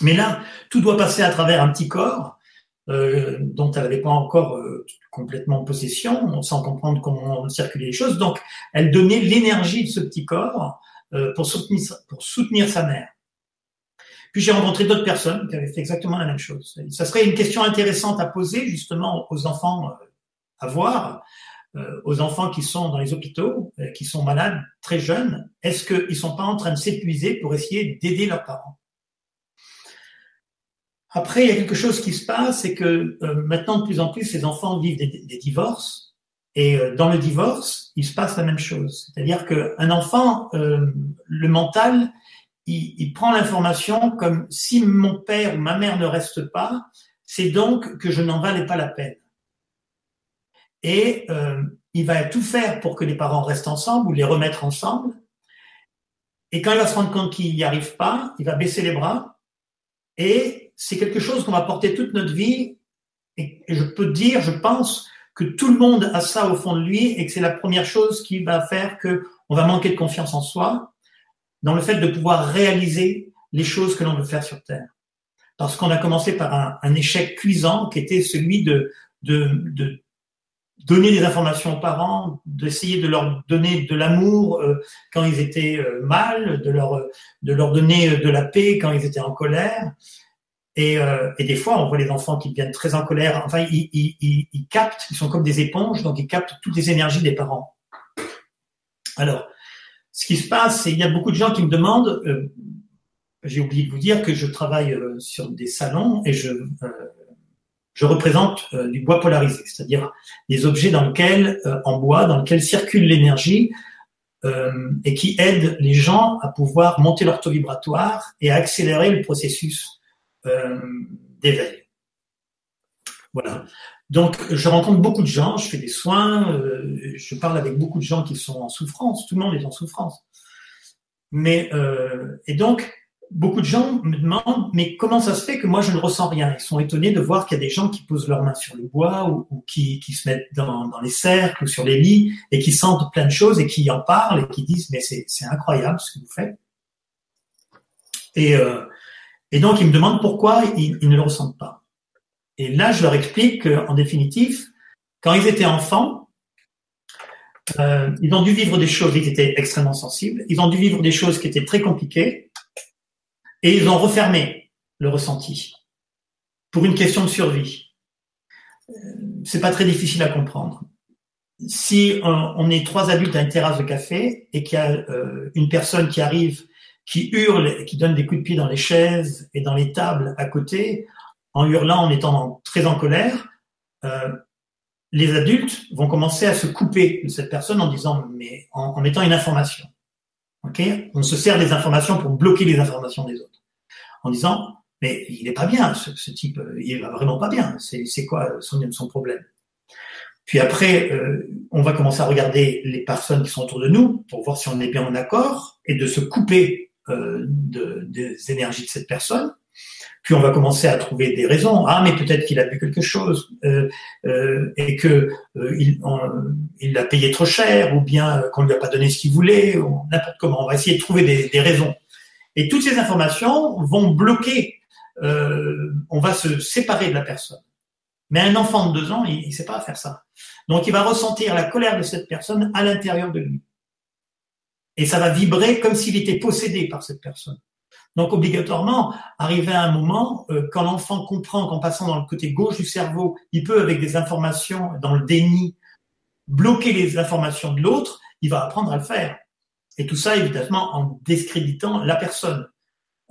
Mais là, tout doit passer à travers un petit corps dont elle n'avait pas encore complètement possession, sans comprendre comment circuler les choses. Donc, elle donnait l'énergie de ce petit corps pour soutenir, pour soutenir sa mère. Puis j'ai rencontré d'autres personnes qui avaient fait exactement la même chose. Ça serait une question intéressante à poser justement aux enfants euh, à voir, euh, aux enfants qui sont dans les hôpitaux, euh, qui sont malades très jeunes. Est-ce qu'ils sont pas en train de s'épuiser pour essayer d'aider leurs parents? Après, il y a quelque chose qui se passe, c'est que maintenant de plus en plus, ces enfants vivent des, des divorces. Et dans le divorce, il se passe la même chose. C'est-à-dire qu'un enfant, le mental, il, il prend l'information comme si mon père ou ma mère ne reste pas, c'est donc que je n'en valais pas la peine. Et euh, il va tout faire pour que les parents restent ensemble ou les remettre ensemble. Et quand il va se rendre compte qu'il n'y arrive pas, il va baisser les bras. Et c'est quelque chose qu'on va porter toute notre vie. Et, je peux dire, je pense, que tout le monde a ça au fond de lui et que c'est la première chose qui va faire que on va manquer de confiance en soi dans le fait de pouvoir réaliser les choses que l'on veut faire sur Terre. Parce qu'on a commencé par un, un, échec cuisant qui était celui de, de, de donner des informations aux parents, d'essayer de leur donner de l'amour euh, quand ils étaient euh, mal, de leur, de leur donner de la paix quand ils étaient en colère. Et, euh, et des fois, on voit les enfants qui deviennent très en colère. Enfin, ils, ils, ils, ils captent, ils sont comme des éponges, donc ils captent toutes les énergies des parents. Alors, ce qui se passe, c'est qu'il y a beaucoup de gens qui me demandent, euh, j'ai oublié de vous dire que je travaille euh, sur des salons et je, euh, je représente euh, du bois polarisé, c'est-à-dire des objets dans lesquels, euh, en bois, dans lesquels circule l'énergie et qui aident les gens à pouvoir monter leur taux vibratoire et à accélérer le processus d'éveil. Voilà. Donc, je rencontre beaucoup de gens, je fais des soins, euh, je parle avec beaucoup de gens qui sont en souffrance. Tout le monde est en souffrance. Mais euh, et donc, beaucoup de gens me demandent, mais comment ça se fait que moi je ne ressens rien? Ils sont étonnés de voir qu'il y a des gens qui posent leurs mains sur le bois ou, qui, qui, se mettent dans, les cercles ou sur les lits et qui sentent plein de choses et qui en parlent et qui disent, mais c'est incroyable ce que vous faites. Et, euh, donc, ils me demandent pourquoi ils, ne le ressentent pas. Et là, je leur explique qu'en définitive, quand ils étaient enfants, euh, ils ont dû vivre des choses, ils étaient extrêmement sensibles, ils ont dû vivre des choses qui étaient très compliquées, et ils ont refermé le ressenti pour une question de survie. Euh, c'est pas très difficile à comprendre. Si on est trois adultes à une terrasse de café et qu'il y a euh, une personne qui arrive, qui hurle et qui donne des coups de pied dans les chaises et dans les tables à côté, en hurlant, en étant très en colère, euh, les adultes vont commencer à se couper de cette personne en disant, mais en, mettant une information. Ok? On se sert des informations pour bloquer les informations des autres. En disant, mais il n'est pas bien, ce, type, il va vraiment pas bien. C'est quoi son, son problème? Puis après, euh, on va commencer à regarder les personnes qui sont autour de nous pour voir si on est bien en accord et de se couper euh, de, des énergies de cette personne. Puis on va commencer à trouver des raisons. Ah, mais peut-être qu'il a bu quelque chose euh, euh, et que euh, il, il l'a payé trop cher, ou bien qu'on lui a pas donné ce qu'il voulait, ou n'importe comment. On va essayer de trouver des, raisons. Et toutes ces informations vont bloquer. On va se séparer de la personne. Mais un enfant de deux ans, il ne sait pas faire ça. Donc il va ressentir la colère de cette personne à l'intérieur de lui. Et ça va vibrer comme s'il était possédé par cette personne. Donc obligatoirement, arriver à un moment, euh, quand l'enfant comprend qu'en passant dans le côté gauche du cerveau, il peut, avec des informations dans le déni, bloquer les informations de l'autre, il va apprendre à le faire. Et tout ça, évidemment, en discréditant la personne.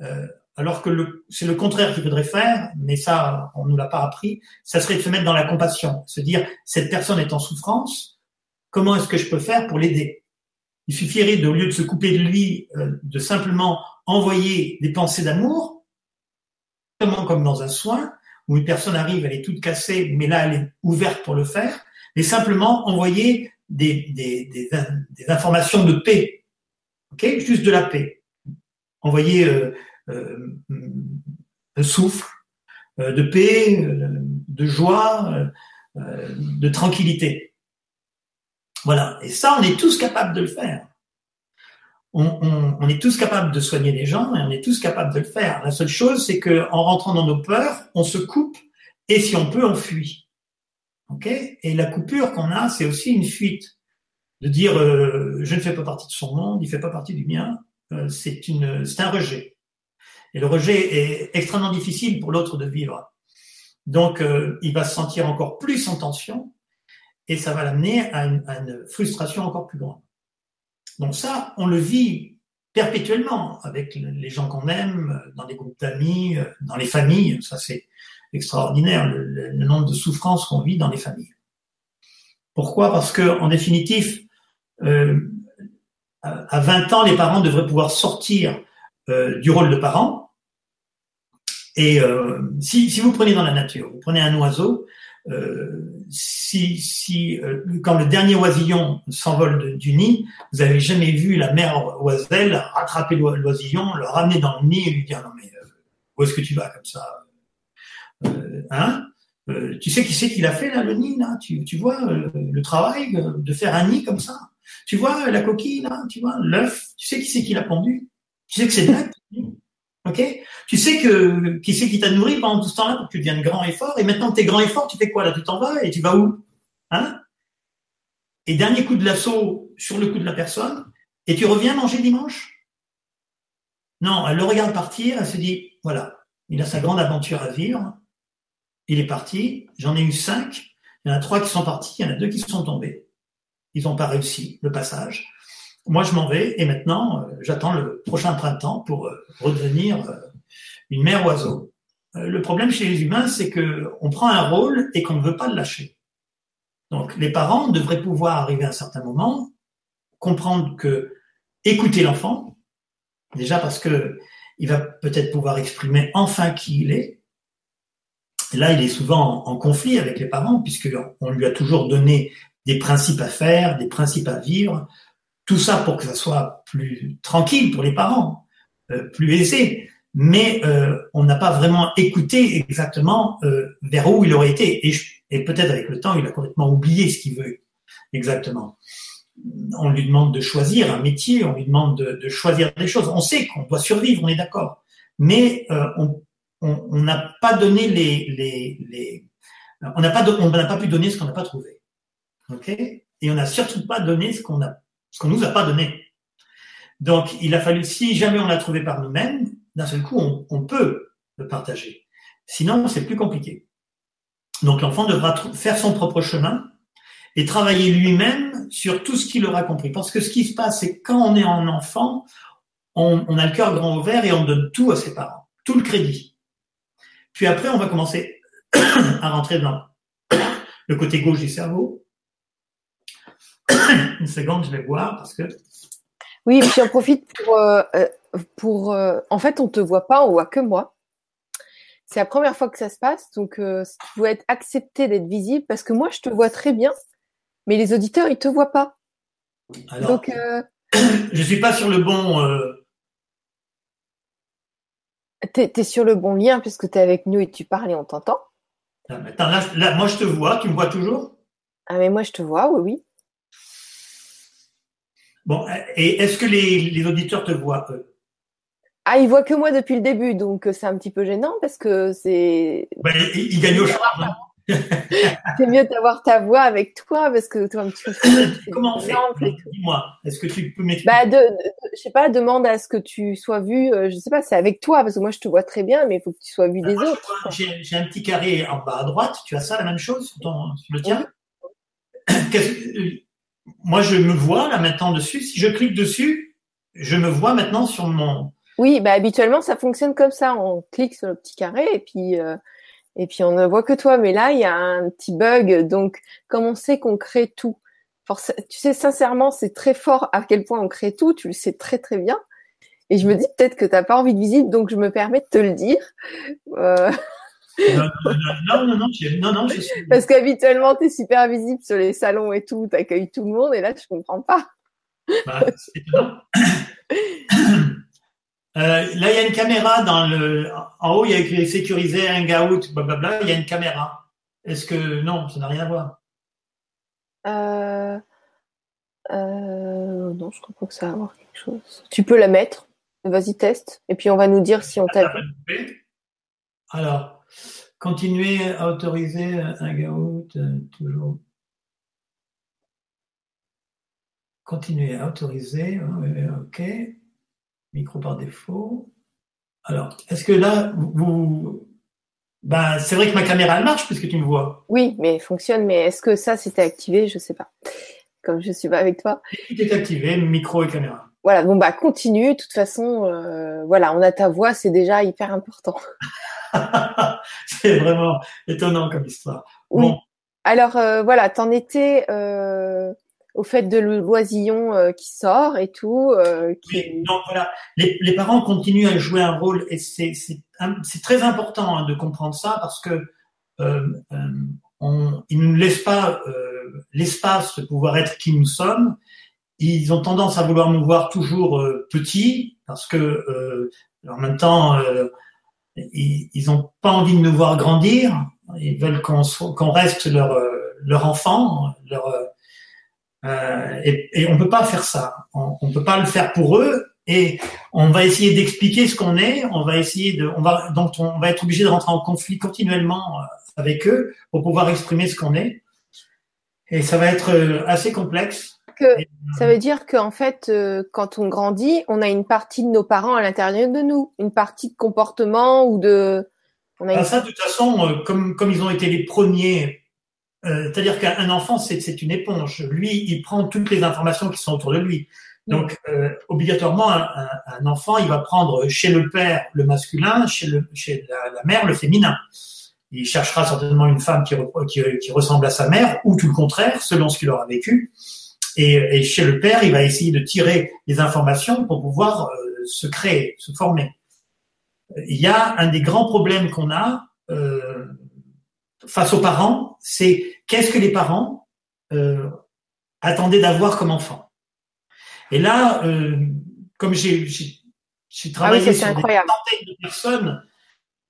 Euh, alors que c'est le contraire qu'il faudrait faire, mais ça, on ne nous l'a pas appris, ça serait de se mettre dans la compassion, se dire, cette personne est en souffrance, comment est-ce que je peux faire pour l'aider? Il suffirait, de, au lieu de se couper de lui, euh, de simplement envoyer des pensées d'amour, comme dans un soin, où une personne arrive, elle est toute cassée, mais là, elle est ouverte pour le faire, mais simplement envoyer des, informations de paix, ok, juste de la paix. Envoyer euh, euh, un souffle de paix, de joie, de tranquillité. Voilà. Et ça, on est tous capables de le faire on, est tous capables de soigner les gens et on est tous capables de le faire. La seule chose, c'est que en rentrant dans nos peurs, on se coupe et si on peut, on fuit. Ok? Et la coupure qu'on a, c'est aussi une fuite. De dire euh, je ne fais pas partie de son monde, il fait pas partie du mien, euh, c'est une, c'est un rejet. Et le rejet est extrêmement difficile pour l'autre de vivre. Donc, euh, il va se sentir encore plus en tension et ça va l'amener à une frustration encore plus grande. Donc ça, on le vit perpétuellement avec les gens qu'on aime, dans des groupes d'amis, dans les familles. Ça, c'est extraordinaire, le, nombre de souffrances qu'on vit dans les familles. Pourquoi? Parce que, en définitive, euh, à 20 ans, les parents devraient pouvoir sortir euh, du rôle de parent. Et euh, si, si, vous prenez dans la nature, vous prenez un oiseau, euh, si, si euh, quand le dernier oisillon s'envole du nid, vous avez jamais vu la mère oiselle rattraper l'oisillon, le ramener dans le nid et lui dire non mais euh, où est-ce que tu vas comme ça? Hein? Tu sais qui c'est qui l'a fait là le nid là? Tu, tu vois le travail de faire un nid comme ça? Tu vois la coquille là? Tu vois l'œuf? Tu sais qui c'est qui l'a pondu Tu sais que c'est là Ok? Tu sais que qui c'est qui t'a nourri pendant tout ce temps-là pour que tu deviennes grand et fort? Et maintenant que tu es grand et fort, tu fais quoi là? Tu t'en vas et tu vas où? Hein? Et dernier coup de lasso sur le coup de la personne, et tu reviens manger dimanche? Non, elle le regarde partir, elle se dit, voilà, il a sa grande aventure à vivre, il est parti, j'en ai eu cinq, il y en a trois qui sont partis, il y en a deux qui sont tombés. Ils n'ont pas réussi le passage moi je m'en vais et maintenant euh, j'attends le prochain printemps pour euh, redevenir euh, une mère oiseau. le problème chez les humains, c'est que on prend un rôle et qu'on ne veut pas le lâcher. Donc les parents devraient pouvoir arriver à un certain moment comprendre que écouter l'enfant, déjà parce que il va peut-être pouvoir exprimer enfin qui il est. Là, il est souvent en conflit avec les parents puisqu'on lui a toujours donné des principes à faire, des principes à vivre, tout ça pour que ça soit plus tranquille pour les parents, euh, plus aisé. Mais euh, on n'a pas vraiment écouté exactement euh, vers où il aurait été. Et, et peut-être avec le temps, il a complètement oublié ce qu'il veut exactement. On lui demande de choisir un métier, on lui demande de, de choisir des choses. On sait qu'on doit survivre, on est d'accord. Mais on n'a pas donné les, les, les on n'a pas, on n'a pas pu donner ce qu'on n'a pas trouvé. Ok? Et on n'a surtout pas donné ce qu'on a ce qu'on nous a pas donné. Donc, il a fallu, si jamais on l'a trouvé par nous-mêmes, d'un seul coup, on, peut de partager. Sinon, c'est plus compliqué. Donc l'enfant devra faire son propre chemin et travailler lui-même sur tout ce qu'il aura compris. Parce que ce qui se passe, c'est quand on est en enfant, on, a le cœur grand ouvert et on donne tout à ses parents, tout le crédit. Puis après, on va commencer <coughs> à rentrer dans <coughs> le côté gauche du cerveau. <coughs> Une seconde, je vais boire parce que. Oui, et puis j'en profite pour, euh, euh pour euh, en fait, on te voit pas, on voit que moi. C'est la première fois que ça se passe, donc euh, tu dois être accepté d'être visible parce que moi, je te vois très bien, mais les auditeurs, ils te voient pas. Alors, donc, <coughs> je suis pas sur le bon. T'es es sur le bon lien puisque tu es avec nous et tu parles et on t'entend. Là, là, moi, je te vois. Tu me vois toujours? Ah, mais moi, je te vois, oui, oui. Bon, et est-ce que les, les auditeurs te voient eux? Ah, il voit que moi depuis le début, donc c'est un petit peu gênant parce que c'est. Ben, il, il gagne au charme. c'est mieux d'avoir ta voix avec toi parce que toi, tu <coughs> Comment on fait Dis-moi, est-ce que tu peux m'expliquer? Bah, de, de, Je sais pas, demande à ce que tu sois vu. Euh, je sais pas, c'est avec toi parce que moi je te vois très bien, mais il faut que tu sois vu des ah, autres. J'ai un petit carré en bas à droite. Tu as ça, la même chose sur, ton, sur le tien? Oui. <coughs> Moi, je me vois là maintenant dessus. Si je clique dessus, je me vois maintenant sur mon oui, bah habituellement ça fonctionne comme ça. On clique sur le petit carré et puis euh, et puis on ne voit que toi. Mais là, il y a un petit bug. Donc, comme on sait qu'on crée tout, tu sais sincèrement, c'est très fort à quel point on crée tout. Tu le sais très très bien. Et je me dis peut-être que t'as pas envie de visite, donc je me permets de te le dire. Euh... <laughs> Non, non, non, non, non. Parce qu'habituellement, tu es super visible sur les salons et tout, tu accueilles tout le monde, et là, je comprends pas. Bah, c'est étonnant. <coughs> Euh, là, il y a une caméra dans le. En haut, il y a écrit sécurisé, hangout, blablabla. Il y a une caméra. Est-ce que non, ça n'a rien à voir euh... Euh... Non, je crois pas que ça a à voir quelque chose. Tu peux la mettre. Vas-y, teste. Et puis on va nous dire si on t'a vu. Alors, continuer à autoriser hangout, euh, toujours. Continuer à autoriser. Ok micro par défaut. Alors, est-ce que là, vous, ben, c'est vrai que ma caméra elle marche puisque tu me vois. Oui, mais elle fonctionne. Mais est-ce que ça c'était activé? Je sais pas. Comme je suis pas avec toi. Tout est activé, micro et caméra. Voilà, bon bah continue. De toute façon, euh, voilà, on a ta voix, c'est déjà hyper important. <laughs> <laughs> c'est vraiment étonnant comme histoire. Oui. Bon. Alors euh, voilà, t'en étais euh, au fait de l'oisillon euh, qui sort et tout. Euh, qui... Oui, donc voilà, les, les, parents continuent à jouer un rôle et c'est très important hein, de comprendre ça parce que on, ils ne laissent pas l'espace de pouvoir être qui nous sommes. Ils ont tendance à vouloir nous voir toujours petits parce que en même temps ils n'ont pas envie de nous voir grandir. Ils veulent qu'on qu'on reste leur leur enfant, leur euh, et, et, on peut pas faire ça. On, on peut pas le faire pour eux. Et on va essayer d'expliquer ce qu'on est. On va essayer de, on va donc on va être obligé de rentrer en conflit continuellement euh, avec eux pour pouvoir exprimer ce qu'on est. Et ça va être euh, assez complexe. Que, ça veut dire qu'en fait, quand on grandit, on a une partie de nos parents à l'intérieur de nous, une partie de comportement ou de. On a une... Ça, de toute façon, comme comme ils ont été les premiers euh, c'est-à-dire qu'un enfant, c'est une éponge. Lui, il prend toutes les informations qui sont autour de lui. Donc, euh, obligatoirement, un, un, enfant, il va prendre chez le père le masculin, chez, le, chez la, la mère le féminin. Il cherchera certainement une femme qui, qui, qui, ressemble à sa mère, ou tout le contraire, selon ce qu'il aura vécu. Et, et, chez le père, il va essayer de tirer les informations pour pouvoir euh, se créer, se former. Il y a un des grands problèmes qu'on a euh, face aux parents, c'est qu'est-ce que les parents euh, attendaient d'avoir comme enfant. Et là, euh, comme j'ai travaillé ah oui, sur incroyable. des centaines de personnes,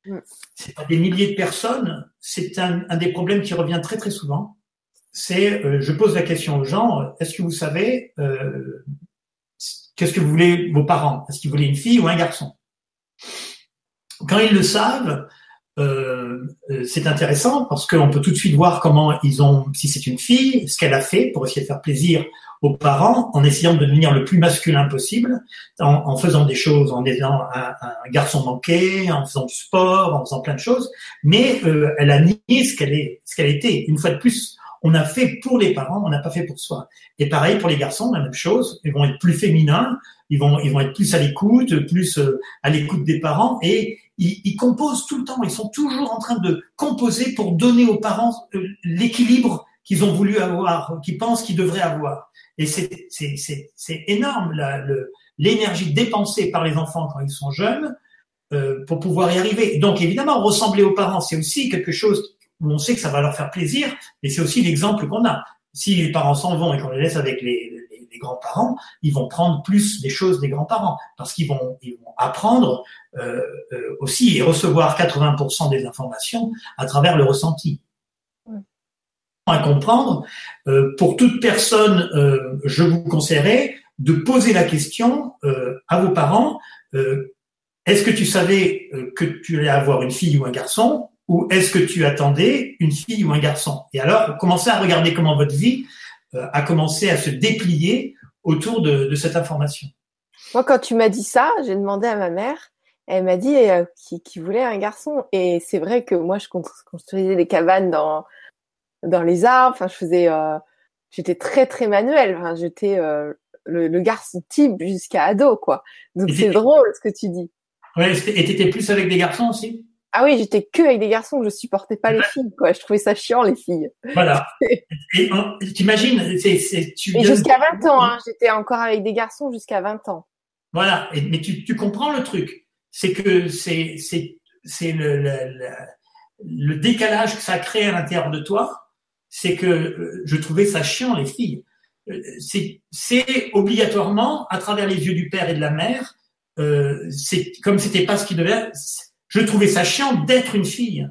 mm. c'est pas des milliers de personnes, c'est un, un, des problèmes qui revient très très souvent. C'est, euh, je pose la question aux gens, est-ce que vous savez euh, qu'est-ce que vous voulez vos parents? Est-ce qu'ils voulaient une fille ou un garçon? Quand ils le savent, euh, euh, c'est intéressant parce qu'on peut tout de suite voir comment ils ont, si c'est une fille, ce qu'elle a fait pour essayer de faire plaisir aux parents en essayant de devenir le plus masculin possible, en, faisant des choses, en étant un, garçon manqué, en faisant du sport, en faisant plein de choses. Mais euh, elle a nié ce qu'elle est, ce qu'elle était. Une fois de plus, on a fait pour les parents, on n'a pas fait pour soi. Et pareil pour les garçons, la même chose. Ils vont être plus féminins, ils vont, ils vont être plus à l'écoute, plus euh, à l'écoute des parents, et ils, ils, composent tout le temps. Ils sont toujours en train de composer pour donner aux parents euh, l'équilibre qu'ils ont voulu avoir, qu'ils pensent qu'ils devraient avoir. Et c'est, c'est, c'est, énorme l'énergie dépensée par les enfants quand ils sont jeunes euh, pour pouvoir y arriver. Donc évidemment, ressembler aux parents, c'est aussi quelque chose où on sait que ça va leur faire plaisir, mais c'est aussi l'exemple qu'on a. Si les parents s'en vont et qu'on les laisse avec les, les, grands-parents, ils vont prendre plus des choses des grands-parents parce qu'ils vont, ils vont apprendre euh, euh, aussi et recevoir 80% des informations à travers le ressenti. À comprendre, euh, pour toute personne, euh, je vous conseillerais de poser la question euh, à vos parents est-ce que tu savais que tu allais avoir une fille ou un garçon? Ou est-ce que tu attendais une fille ou un garçon? Et alors, commencez à regarder comment votre vie a commencé à se déplier autour de, de cette information. Moi, quand tu m'as dit ça, j'ai demandé à ma mère. Elle m'a dit euh, qu'il voulait un garçon. Et c'est vrai que moi, je construisais des cabanes dans dans les arbres. Enfin, je faisais, euh, j'étais très très manuel. Enfin, j'étais euh, le, le, garçon type jusqu'à ado, quoi. Donc c'est drôle ce que tu dis. Ouais, et t'étais plus avec des garçons aussi? Ah oui, j'étais que avec des garçons, je supportais pas les filles, quoi. Je trouvais ça chiant, les filles. Voilà. <laughs> et t'imagines, c'est, tu. Et jusqu'à 20 ans, hein, j'étais encore avec des garçons jusqu'à 20 ans. Voilà. Et, mais tu, tu comprends le truc, c'est que c'est, c'est, c'est le, le, le, décalage que ça crée à l'intérieur de toi, c'est que euh, je trouvais ça chiant, les filles. Euh, c'est, c'est obligatoirement à travers les yeux du père et de la mère. Euh, c'est comme c'était pas ce qui devait je trouvais ça chiant d'être une fille.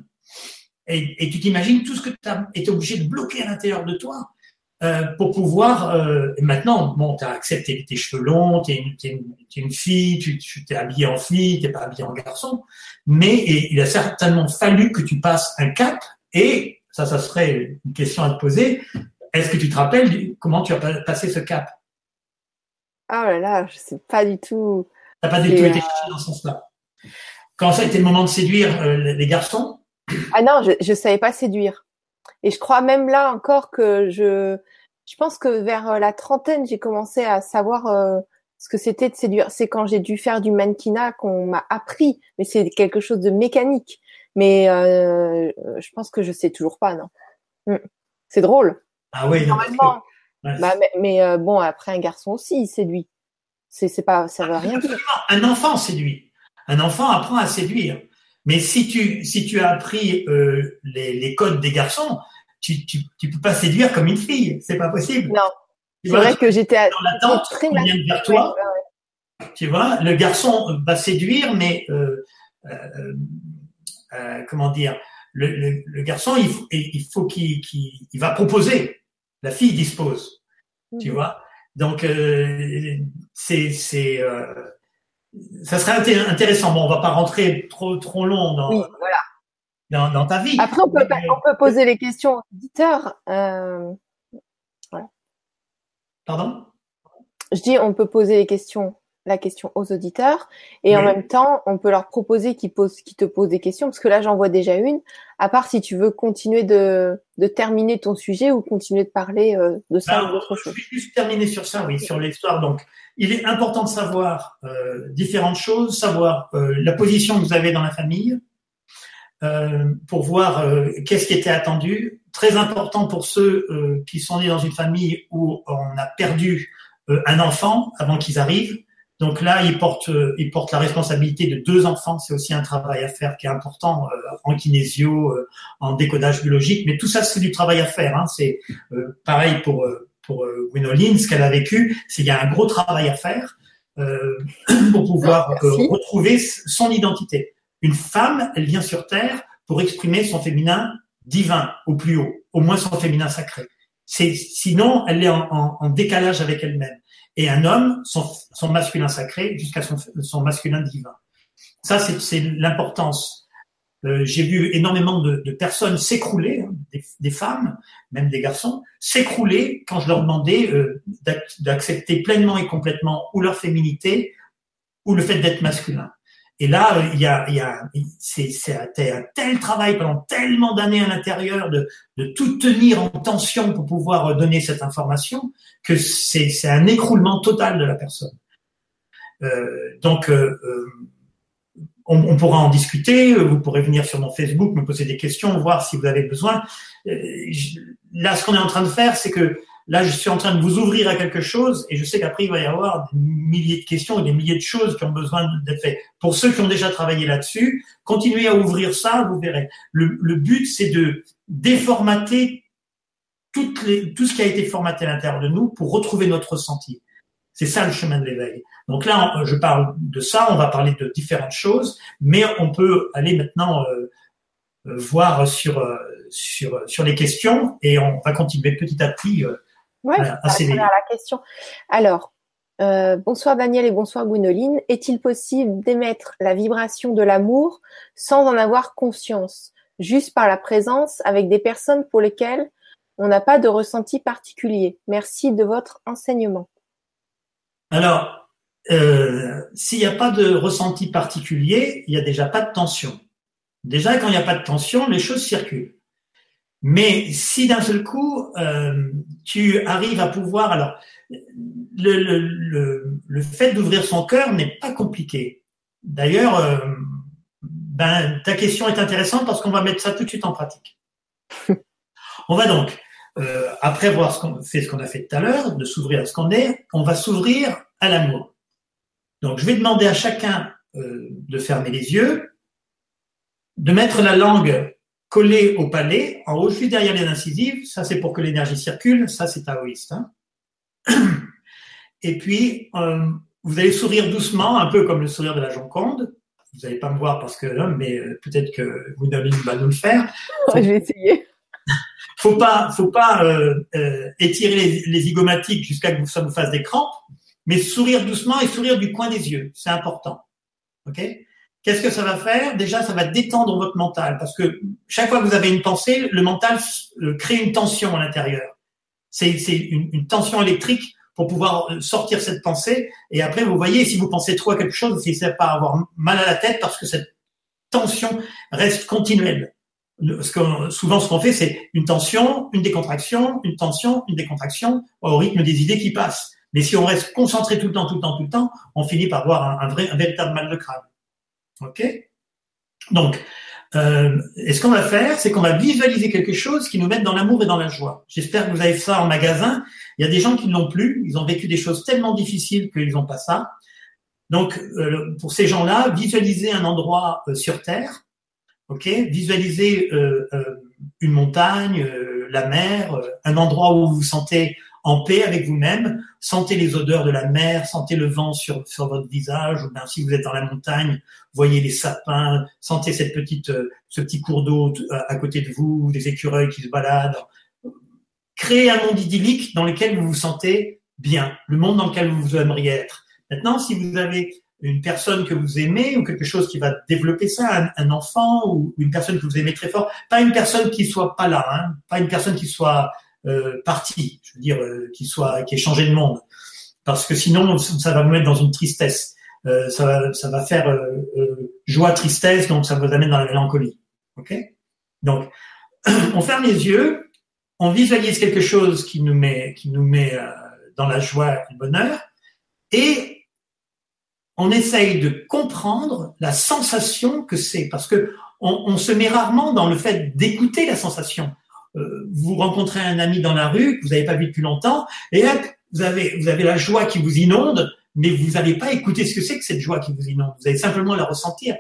Et, et tu t'imagines tout ce que tu as été obligé de bloquer à l'intérieur de toi euh, pour pouvoir. Euh, maintenant, bon, tu as accepté tes cheveux longs, tu es, es, une fille, tu, t'es habillé en fille, tu pas habillé en garçon. Mais il a certainement fallu que tu passes un cap. Et ça, ça serait une question à te poser. Est-ce que tu te rappelles comment tu as passé ce cap? Ah oh là là, je sais pas du tout. T'as pas du tout été euh, dans ce sens-là? Quand ça a été le moment de séduire euh, les garçons? Ah non, je ne savais pas séduire. Et je crois même là encore que je, je pense que vers euh, la trentaine, j'ai commencé à savoir euh, ce que c'était de séduire. C'est quand j'ai dû faire du mannequinat qu'on m'a appris, mais c'est quelque chose de mécanique. Mais je pense que je sais toujours pas, non. Mm. C'est drôle. Ah oui, normalement. Bah, mais, bon, après un garçon aussi, il séduit. C'est, c'est pas, ça veut rien dire. Un enfant séduit. Un enfant apprend à séduire. Mais si tu, si tu as appris euh, les, les, codes des garçons, tu, tu, tu peux pas séduire comme une fille. C'est pas possible. Non. C'est vrai que j'étais dans l'attente, on vient vers toi. Tu vois, le garçon va séduire, mais euh, euh, euh, comment dire, le, le, le, garçon, il, faut, il faut qu'il il va proposer. La fille dispose. Tu mhm. vois? Donc c'est ça serait intéressant. Bon, on va pas rentrer trop trop long dans, voilà. dans, ta vie. Après, on peut, on peut poser les questions aux auditeurs. Euh, voilà. Pardon? Je dis, on peut poser les questions, la question aux auditeurs, et en même temps, on peut leur proposer qu'ils posent, qu'ils te posent des questions, parce que là, j'en vois déjà une. À part si tu veux continuer de, de terminer ton sujet ou continuer de parler euh, de ça ou d'autre chose. Je vais juste terminer sur ça, oui, sur l'histoire. Donc, il est important de savoir euh, différentes choses, savoir euh, la position que vous avez dans la famille, pour voir qu'est-ce qui était attendu. Très important pour ceux qui sont nés dans une famille où on a perdu un enfant avant qu'ils arrivent. Donc là, ils portent, ils portent la responsabilité de deux enfants. C'est aussi un travail à faire qui est important en kinésio, en décodage biologique. Mais tout ça, c'est du travail à faire. Hein. C'est pareil pour pour euh, ce qu'elle a vécu, c'est qu'il y a un gros travail à faire euh, <clears throat> pour pouvoir euh, retrouver son identité. Une femme, elle vient sur Terre pour exprimer son féminin divin au plus haut, au moins son féminin sacré. C'est sinon, elle est en, en, décalage avec elle-même. Et un homme, son, masculin sacré jusqu'à son, masculin divin. Ça, c'est l'importance. Euh, J'ai vu énormément de, de personnes s'écrouler, hein, des, femmes, même des garçons, s'écrouler quand je leur demandais euh, d'accepter pleinement et complètement ou leur féminité ou le fait d'être masculin. Et là, euh, il y a, il y a c'est un tel travail pendant tellement d'années à l'intérieur de, de tout tenir en tension pour pouvoir donner cette information que c'est un écroulement total de la personne. Euh, donc, euh, euh on, on, pourra en discuter. Vous pourrez venir sur mon Facebook, me poser des questions, voir si vous avez besoin. Euh, là, ce qu'on est en train de faire, c'est que Là, je suis en train de vous ouvrir à quelque chose et je sais qu'après, il va y avoir des milliers de questions et des milliers de choses qui ont besoin d'être faites. Pour ceux qui ont déjà travaillé là-dessus, continuez à ouvrir ça, vous verrez. Le, but, c'est de déformater tout ce qui a été formaté à l'intérieur de nous pour retrouver notre ressenti. C'est ça le chemin de l'éveil. Donc là, je parle de ça, on va parler de différentes choses, mais on peut aller maintenant euh, euh, voir euh, sur les questions et on va continuer petit à petit Ouais, à la question. Alors, euh, bonsoir Daniel et bonsoir Gwénoline. Est-il possible d'émettre la vibration de l'amour sans en avoir conscience, juste par la présence avec des personnes pour lesquelles on n'a pas de ressenti particulier Merci de votre enseignement. Alors, euh, s'il n'y a pas de ressenti particulier, il n'y a déjà pas de tension. Déjà, quand il n'y a pas de tension, les choses circulent. Mais si d'un seul coup, euh, tu arrives à pouvoir... Alors, le, le, le, le fait d'ouvrir son cœur n'est pas compliqué. D'ailleurs, euh, ben, ta question est intéressante parce qu'on va mettre ça tout de suite en pratique. <laughs> on va donc, euh, après avoir ce qu'on fait ce qu'on a fait tout à l'heure, de s'ouvrir à ce qu'on est, on va s'ouvrir à l'amour. Donc, je vais demander à chacun euh, de fermer les yeux, de mettre la langue collé au palais, en haut, juste derrière les incisives. Ça, c'est pour que l'énergie circule. Ça, c'est taoïste. Hein. <clears throat> Et puis, euh, vous allez sourire doucement, un peu comme le sourire de la Joconde. Vous n'allez pas me voir parce que, mais euh, peut-être que vous va nous le faire. <laughs> je vais essayer. <laughs> Faut pas, faut pas euh, étirer les, les zygomatiques jusqu'à que ça vous fasse des crampes, mais sourire doucement et sourire du coin des yeux, c'est important. Ok? Qu'est-ce que ça va faire? Déjà, ça va détendre votre mental parce que chaque fois que vous avez une pensée, le mental euh, crée une tension à l'intérieur. C'est une, tension électrique pour pouvoir euh, sortir cette pensée. Et après, vous voyez, si vous pensez trop à quelque chose, vous n'essayez pas avoir mal à la tête parce que cette tension reste continuelle. Souvent, ce qu'on fait, c'est une tension, une décontraction, une tension, une décontraction au rythme des idées qui passent. Mais si on reste concentré tout le temps, tout le temps, tout le temps, on finit par avoir un, un vrai, un véritable mal de crâne. Ok Donc, euh, et ce qu'on va faire, c'est qu'on va visualiser quelque chose qui nous mette dans l'amour et dans la joie. J'espère que vous avez ça en magasin. Il y a des gens qui ne l'ont plus. Ils ont vécu des choses tellement difficiles qu'ils n'ont pas ça. Donc, euh, pour ces gens-là, visualisez un endroit euh, sur Terre. Ok Visualisez euh, une montagne, la mer, un endroit où vous vous sentez en paix avec vous-même, sentez les odeurs de la mer, sentez le vent sur, sur votre visage, ou bien si vous êtes dans la montagne, voyez les sapins, sentez cette petite, euh, ce petit cours d'eau euh, à côté de vous, des écureuils qui se baladent. Créez un monde idyllique dans lequel vous vous sentez bien, le monde dans lequel vous aimeriez être. Maintenant, si vous avez une personne que vous aimez ou quelque chose qui va développer ça, un, enfant ou une personne que vous aimez très fort, pas une personne qui soit pas là, hein, pas une personne qui soit euh, parti, je veux dire, euh, qui soit, qui ait changé de monde, parce que sinon ça va vous mettre dans une tristesse, euh, ça va, ça va faire joie tristesse, donc ça vous amène dans la mélancolie. Ok? Donc <clears throat> on ferme les yeux, on visualise quelque chose qui nous met, qui nous met dans la joie et le bonheur, et on essaye de comprendre la sensation que c'est, parce que on, on, se met rarement dans le fait d'écouter la sensation. Euh, vous rencontrez un ami dans la rue que vous n'avez pas vu depuis longtemps, et hop, vous avez, la joie qui vous inonde, mais vous n'avez pas écouté ce que c'est que cette joie qui vous inonde. Vous allez simplement la ressentir.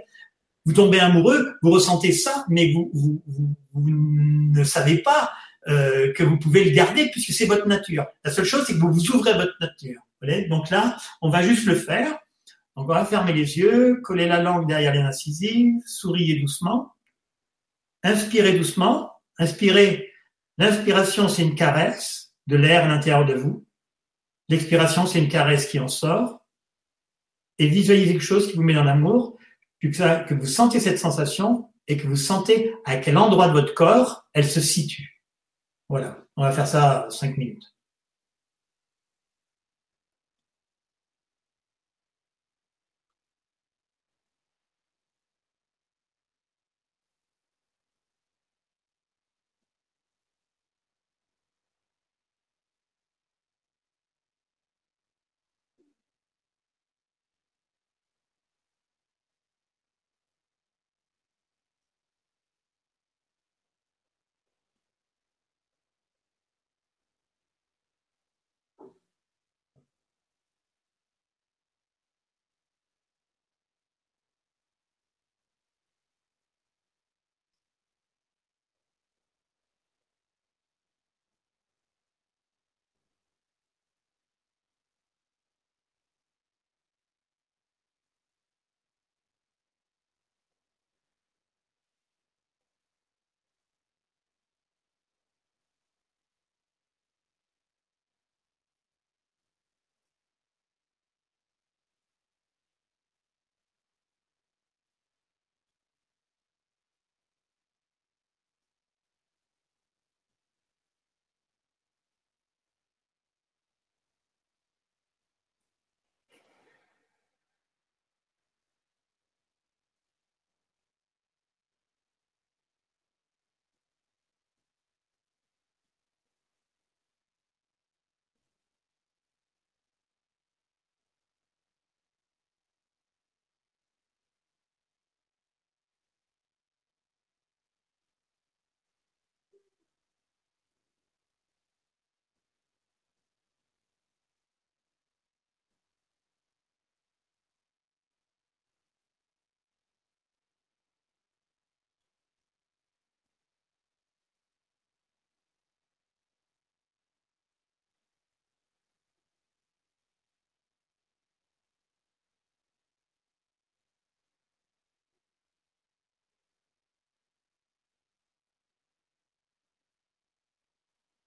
Vous tombez amoureux, vous ressentez ça, mais vous, ne savez pas euh, que vous pouvez le garder puisque c'est votre nature. La seule chose, c'est que vous vous ouvrez votre nature. Donc là, on va juste le faire. On va fermer les yeux, coller la langue derrière les incisives, souriez doucement, inspirez doucement. Inspirez. L'inspiration, c'est une caresse de l'air à l'intérieur de vous. L'expiration, c'est une caresse qui en sort. Et visualisez quelque chose qui vous met dans l'amour, que vous sentez cette sensation, et que vous sentez à quel endroit de votre corps elle se situe. Voilà, on va faire ça cinq minutes.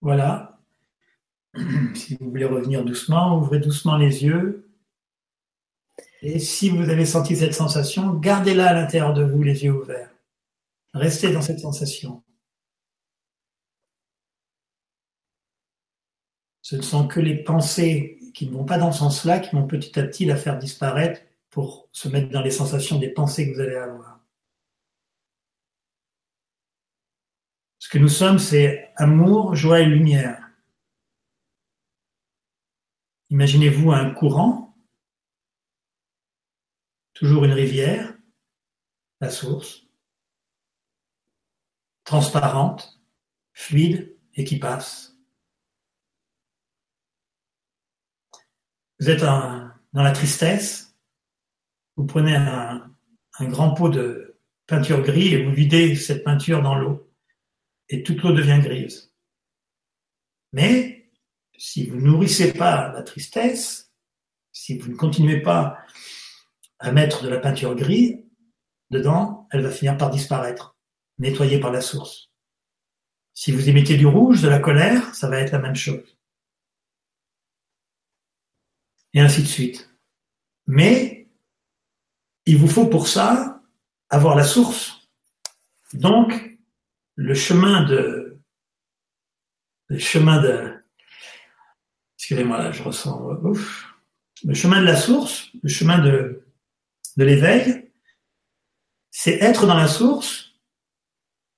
Voilà. <clears throat> Si vous voulez revenir doucement, ouvrez doucement les yeux. Et si vous avez senti cette sensation, gardez-la à l'intérieur de vous, les yeux ouverts. Restez dans cette sensation. Ce ne sont que les pensées qui ne vont pas dans ce sens-là qui vont petit à petit la faire disparaître pour se mettre dans les sensations des pensées que vous allez avoir. Ce que nous sommes, c'est amour, joie et lumière. Imaginez-vous un courant, toujours une rivière, la source, transparente, fluide et qui passe. Vous êtes dans la tristesse, vous prenez un, un grand pot de peinture gris et vous videz cette peinture dans l'eau et toute l'eau devient grise. Mais si vous ne nourrissez pas la tristesse, si vous ne continuez pas à mettre de la peinture grise dedans, elle va finir par disparaître, nettoyée par la source. Si vous émettez du rouge, de la colère, ça va être la même chose. Et ainsi de suite. Mais il vous faut pour ça avoir la source. Donc, le chemin de le chemin de excusez-moi là je ressens ouf, le chemin de la source le chemin de de l'éveil c'est être dans la source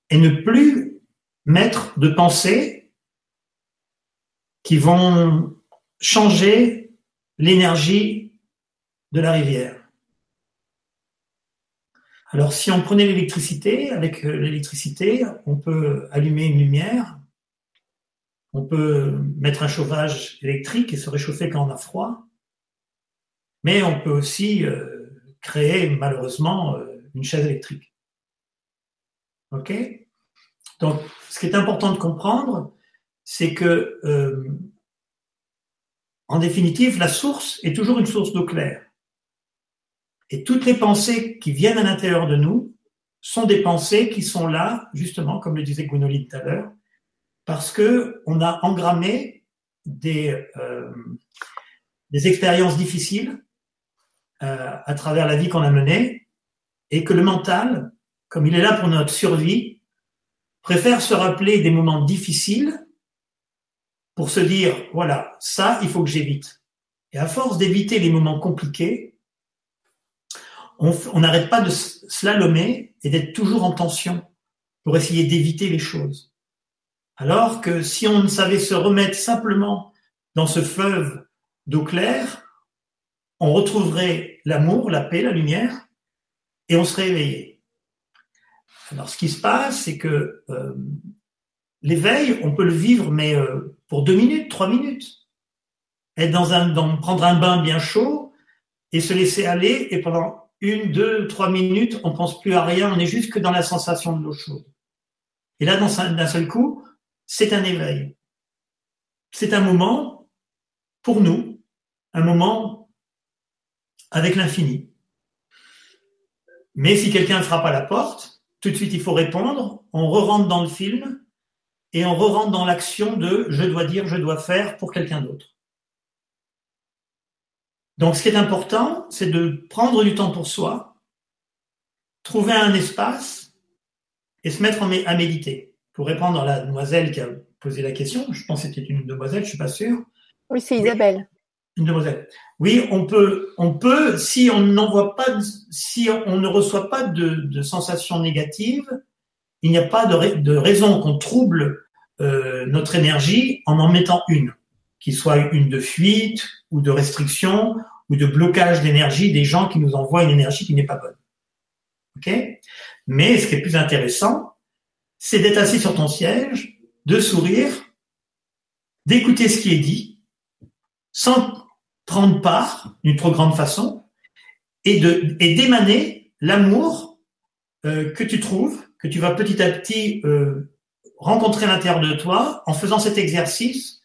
et ne plus mettre de pensées qui vont changer l'énergie de la rivière alors si on prenait l'électricité, avec euh, l'électricité, on peut allumer une lumière, on peut mettre un chauffage électrique et se réchauffer quand on a froid, mais on peut aussi euh, créer malheureusement euh, une chaise électrique. OK? Donc ce qui est important de comprendre, c'est que en définitive, la source est toujours une source d'eau claire. Et toutes les pensées qui viennent à l'intérieur de nous sont des pensées qui sont là, justement, comme le disait Gwenoline tout à l'heure, parce que on a engrammé des, euh, des expériences difficiles euh, à travers la vie qu'on a menée, et que le mental comme il est là pour notre survie, préfère se rappeler des moments difficiles pour se dire, voilà, ça, il faut que j'évite. Et à force d'éviter les moments compliqués, on n'arrête pas de slalomer et d'être toujours en tension pour essayer d'éviter les choses. Alors que si on savait se remettre simplement dans ce fleuve d'eau claire, on retrouverait l'amour, la paix, la lumière, et on serait éveillé. Alors ce qui se passe, c'est que euh, l'éveil, on peut le vivre, mais euh, pour deux minutes, trois minutes. Être dans un, prendre un bain bien chaud et se laisser aller, et pendant une, deux, trois minutes, on pense plus à rien, on est juste que dans la sensation de l'eau chaude. Et là, d'un seul coup, c'est un éveil. C'est un moment, pour nous, un moment avec l'infini. Mais si quelqu'un frappe à la porte, tout de suite il faut répondre, on re-rentre dans le film et on re-rentre dans l'action de je dois dire, je dois faire pour quelqu'un d'autre. Donc ce qui est important, c'est de prendre du temps pour soi, trouver un espace et se mettre à méditer pour répondre à la demoiselle qui a posé la question, je pense que c'était une demoiselle, je suis pas sûr. Oui, c'est Isabelle. Une demoiselle. Oui, on peut, on peut, si on n'envoie pas, si on ne reçoit pas de, sensations négatives, il n'y a pas de, de raison qu'on trouble euh, notre énergie en en mettant une, qui soit une de fuite ou de restriction ou de blocage d'énergie des gens qui nous envoient une énergie qui n'est pas bonne. Ok? Mais ce qui est plus intéressant, c'est d'être assis sur ton siège, de sourire, d'écouter ce qui est dit, sans prendre part d'une trop grande façon, et de et d'émaner l'amour euh, que tu trouves, que tu vas petit à petit euh, rencontrer à l'intérieur de toi en faisant cet exercice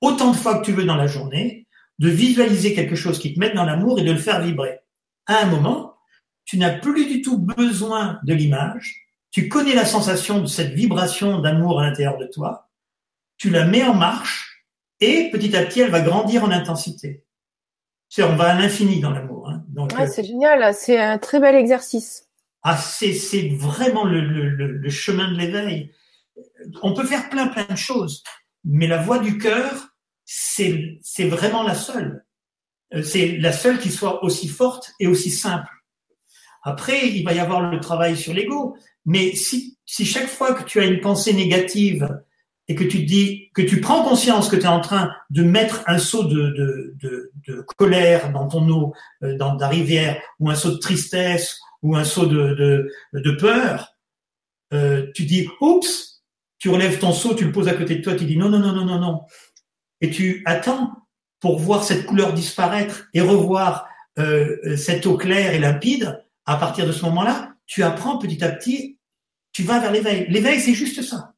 autant de fois que tu veux dans la journée, de visualiser quelque chose qui te met dans l'amour et de le faire vibrer. À un moment, tu n'as plus du tout besoin de l'image, tu connais la sensation de cette vibration d'amour à l'intérieur de toi, tu la mets en marche et petit à petit, elle va grandir en intensité. On va à l'infini dans l'amour. Hein. ouais, euh, c'est génial, c'est un très bel exercice. Ah, c'est, c'est vraiment le, le, le, chemin de l'éveil. On peut faire plein plein de choses, mais la voix du cœur, c'est, vraiment la seule. Euh, c'est la seule qui soit aussi forte et aussi simple. Après, il va y avoir le travail sur l'ego, mais si, si chaque fois que tu as une pensée négative et que tu dis que tu prends conscience que tu es en train de mettre un seau de, de, de, colère dans ton eau, euh, dans ta rivière, ou un seau de tristesse, ou un seau de, de, de peur, euh, tu dis oups, tu relèves ton seau, tu le poses à côté de toi, tu dis non non non non non non, et tu attends pour voir cette couleur disparaître et revoir euh, cette eau claire et limpide. À partir de ce moment-là, tu apprends petit à petit tu vas vers l'éveil. L'éveil, c'est juste ça.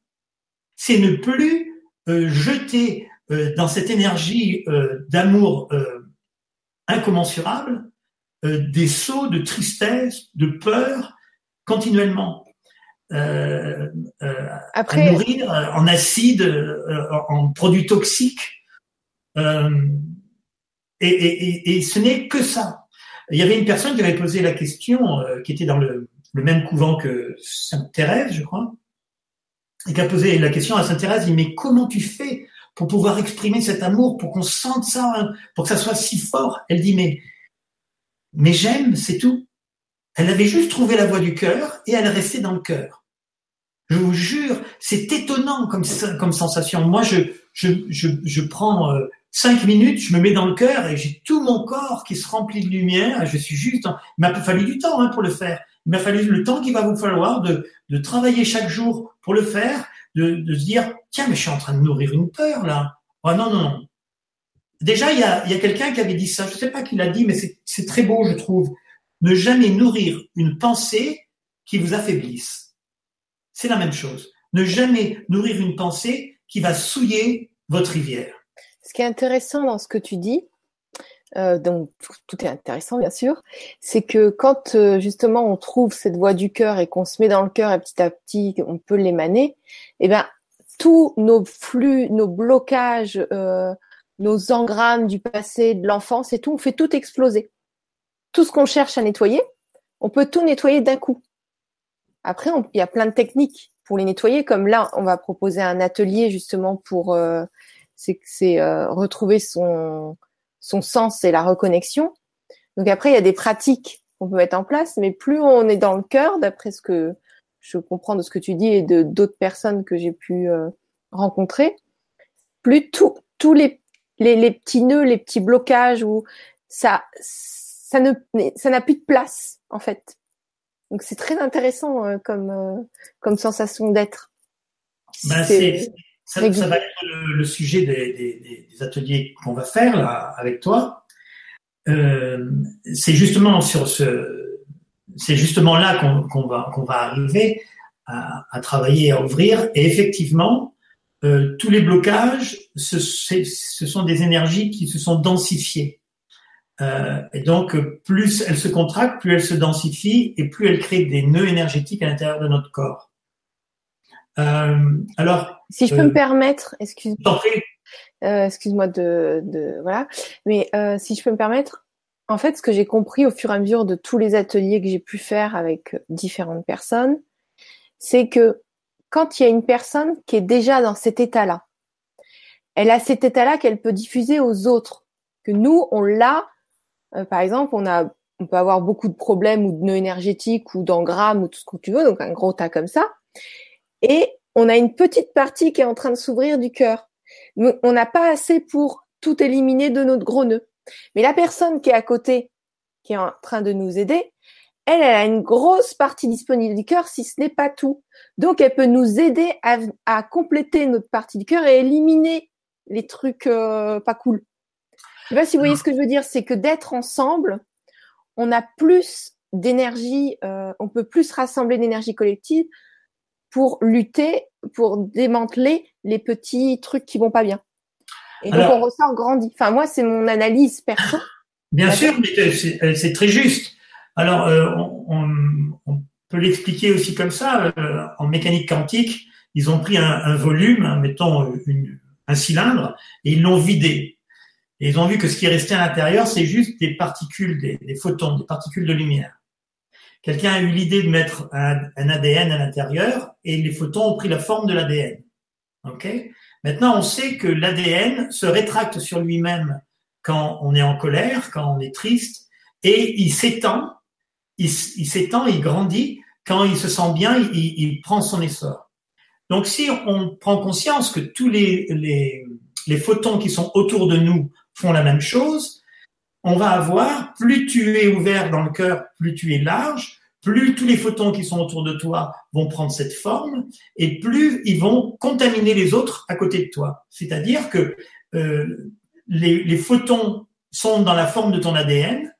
C'est ne plus euh, jeter euh, dans cette énergie euh, d'amour incommensurable des sauts de tristesse, de peur continuellement. Après, nourrir en acide, en produits toxiques. Et, et, ce n'est que ça. Il y avait une personne qui avait posé la question, qui était dans le, le même couvent que Sainte Thérèse, je crois, et qui a posé la question à Sainte Thérèse, il dit, mais comment tu fais pour pouvoir exprimer cet amour, pour qu'on sente ça, pour que ça soit si fort? Elle dit, mais, mais j'aime, c'est tout. Elle avait juste trouvé la voie du cœur et elle restait dans le cœur. Je vous jure, c'est étonnant comme, sensation. Moi, je, je, je, je prends euh, cinq minutes, je me mets dans le cœur et j'ai tout mon corps qui se remplit de lumière. Je suis juste, il m'a fallu du temps hein, pour le faire. Il m'a fallu le temps qu'il va vous falloir de, de, travailler chaque jour pour le faire, de, de, se dire tiens mais je suis en train de nourrir une peur là. Oh, non non non. Déjà il y a, y a quelqu'un qui avait dit ça. Je sais pas qui l'a dit, mais c'est très beau je trouve. Ne jamais nourrir une pensée qui vous affaiblisse. C'est la même chose. Ne jamais nourrir une pensée qui va souiller votre rivière. Ce qui est intéressant dans ce que tu dis, euh, donc tout est intéressant bien sûr, c'est que quand euh, justement on trouve cette voix du cœur et qu'on se met dans le cœur et petit à petit on peut l'émaner, eh ben tous nos flux, nos blocages, euh, nos engrammes du passé, de l'enfance et tout, on fait tout exploser. Tout ce qu'on cherche à nettoyer, on peut tout nettoyer d'un coup. Après, il y a plein de techniques pour les nettoyer. Comme là, on va proposer un atelier justement pour euh, c'est euh, retrouver son sens et la reconnexion. Donc après, il y a des pratiques qu'on peut mettre en place, mais plus on est dans le cœur, d'après ce que je comprends de ce que tu dis et de d'autres personnes que j'ai pu euh, rencontrer, plus tous les, les, petits nœuds, les petits blocages ça ne ça n'a plus de place en fait. Donc c'est très intéressant euh, comme euh, comme sensation d'être. Ben, c'est ça, ça, va être le, sujet des, des, des ateliers qu'on va faire là avec toi. Euh, c'est justement sur ce, c'est justement là qu'on va qu'on va arriver à, à, travailler, à ouvrir. Et effectivement, tous les blocages, ce, ce, sont des énergies qui se sont densifiées. Euh, et donc, plus elles se contractent, plus elles se densifient et plus elles créent des nœuds énergétiques à l'intérieur de notre corps. Euh, alors, si je peux me euh, permettre, excuse-moi. Euh, excuse-moi de, de, voilà, mais euh, si je peux me permettre, en fait, ce que j'ai compris au fur et à mesure de tous les ateliers que j'ai pu faire avec différentes personnes, c'est que quand il y a une personne qui est déjà dans cet état-là, elle a cet état-là qu'elle peut diffuser aux autres. Que nous, on l'a euh, par exemple, on peut avoir beaucoup de problèmes ou de nœuds énergétiques ou d'engrammes ou tout ce que tu veux, donc un gros tas comme ça. Et on a une petite partie qui est en train de s'ouvrir du cœur. On n'a pas assez pour tout éliminer de notre gros nœud. Mais la personne qui est à côté, qui est en train de nous aider, elle, elle a une grosse partie disponible du cœur, si ce n'est pas tout. Donc, elle peut nous aider à, à compléter notre partie du cœur et éliminer les trucs euh, pas cool. Je sais pas si vous voyez ce que je veux dire, c'est que d'être ensemble, on a plus d'énergie, euh, on peut plus rassembler d'énergie collective pour lutter, pour démanteler les petits trucs qui vont pas bien. Et donc on ressort grandi. Enfin moi c'est mon analyse perso. Bien sûr, mais c'est très juste. Alors euh, on, on, peut l'expliquer aussi comme ça. Euh, en mécanique quantique, ils ont pris un, un volume, hein, mettons une, un cylindre, et ils l'ont vidé. Et ils ont vu que ce qui est resté à l'intérieur, c'est juste des particules, des, photons, des particules de lumière. Quelqu'un a eu l'idée de mettre un, ADN à l'intérieur et les photons ont pris la forme de l'ADN. Ok? Maintenant, on sait que l'ADN se rétracte sur lui-même quand on est en colère, quand on est triste, et il s'étend, il, s'étend, il grandit. Quand il se sent bien, il, prend son essor. Donc, si on prend conscience que tous les, les photons qui sont autour de nous font la même chose, on va avoir, plus tu es ouvert dans le cœur, plus tu es large, plus tous les photons qui sont autour de toi vont prendre cette forme, et plus ils vont contaminer les autres à côté de toi. C'est-à-dire que euh, les, photons sont dans la forme de ton ADN,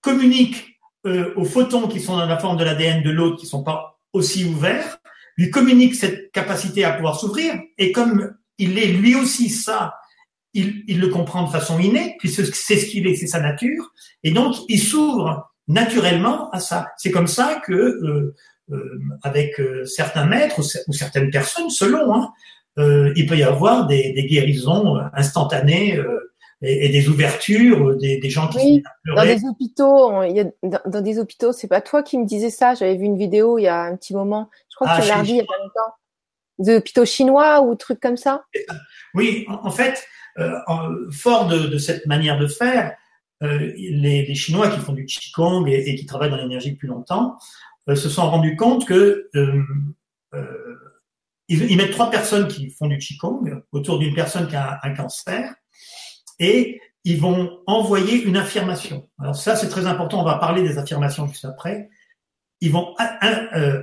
communiquent euh, aux photons qui sont dans la forme de l'ADN de l'autre qui sont pas aussi ouverts, lui communiquent cette capacité à pouvoir s'ouvrir, et comme il est lui aussi ça il, le comprend de façon innée, puisque c'est ce qu'il est, c'est sa nature, et donc il s'ouvre naturellement à ça. C'est comme ça que, euh, euh, avec euh, certains maîtres ou, certaines personnes, selon, hein, il peut y avoir des, guérisons instantanées et, des ouvertures, des, gens qui oui, dans des hôpitaux, il y a, dans, des hôpitaux, c'est pas toi qui me disais ça. J'avais vu une vidéo il y a un petit moment. Je crois que ah, tu l'as dit il y a pas longtemps. Des hôpitaux chinois ou trucs comme ça? Oui, en fait, euh, fort de, cette manière de faire, euh, les, Chinois qui font du Qigong et, et qui travaillent dans l'énergie depuis longtemps euh, se sont rendus compte que ils, mettent trois personnes qui font du Qigong autour d'une personne qui a un, cancer et ils vont envoyer une affirmation. Alors ça, c'est très important. On va parler des affirmations juste après. Ils vont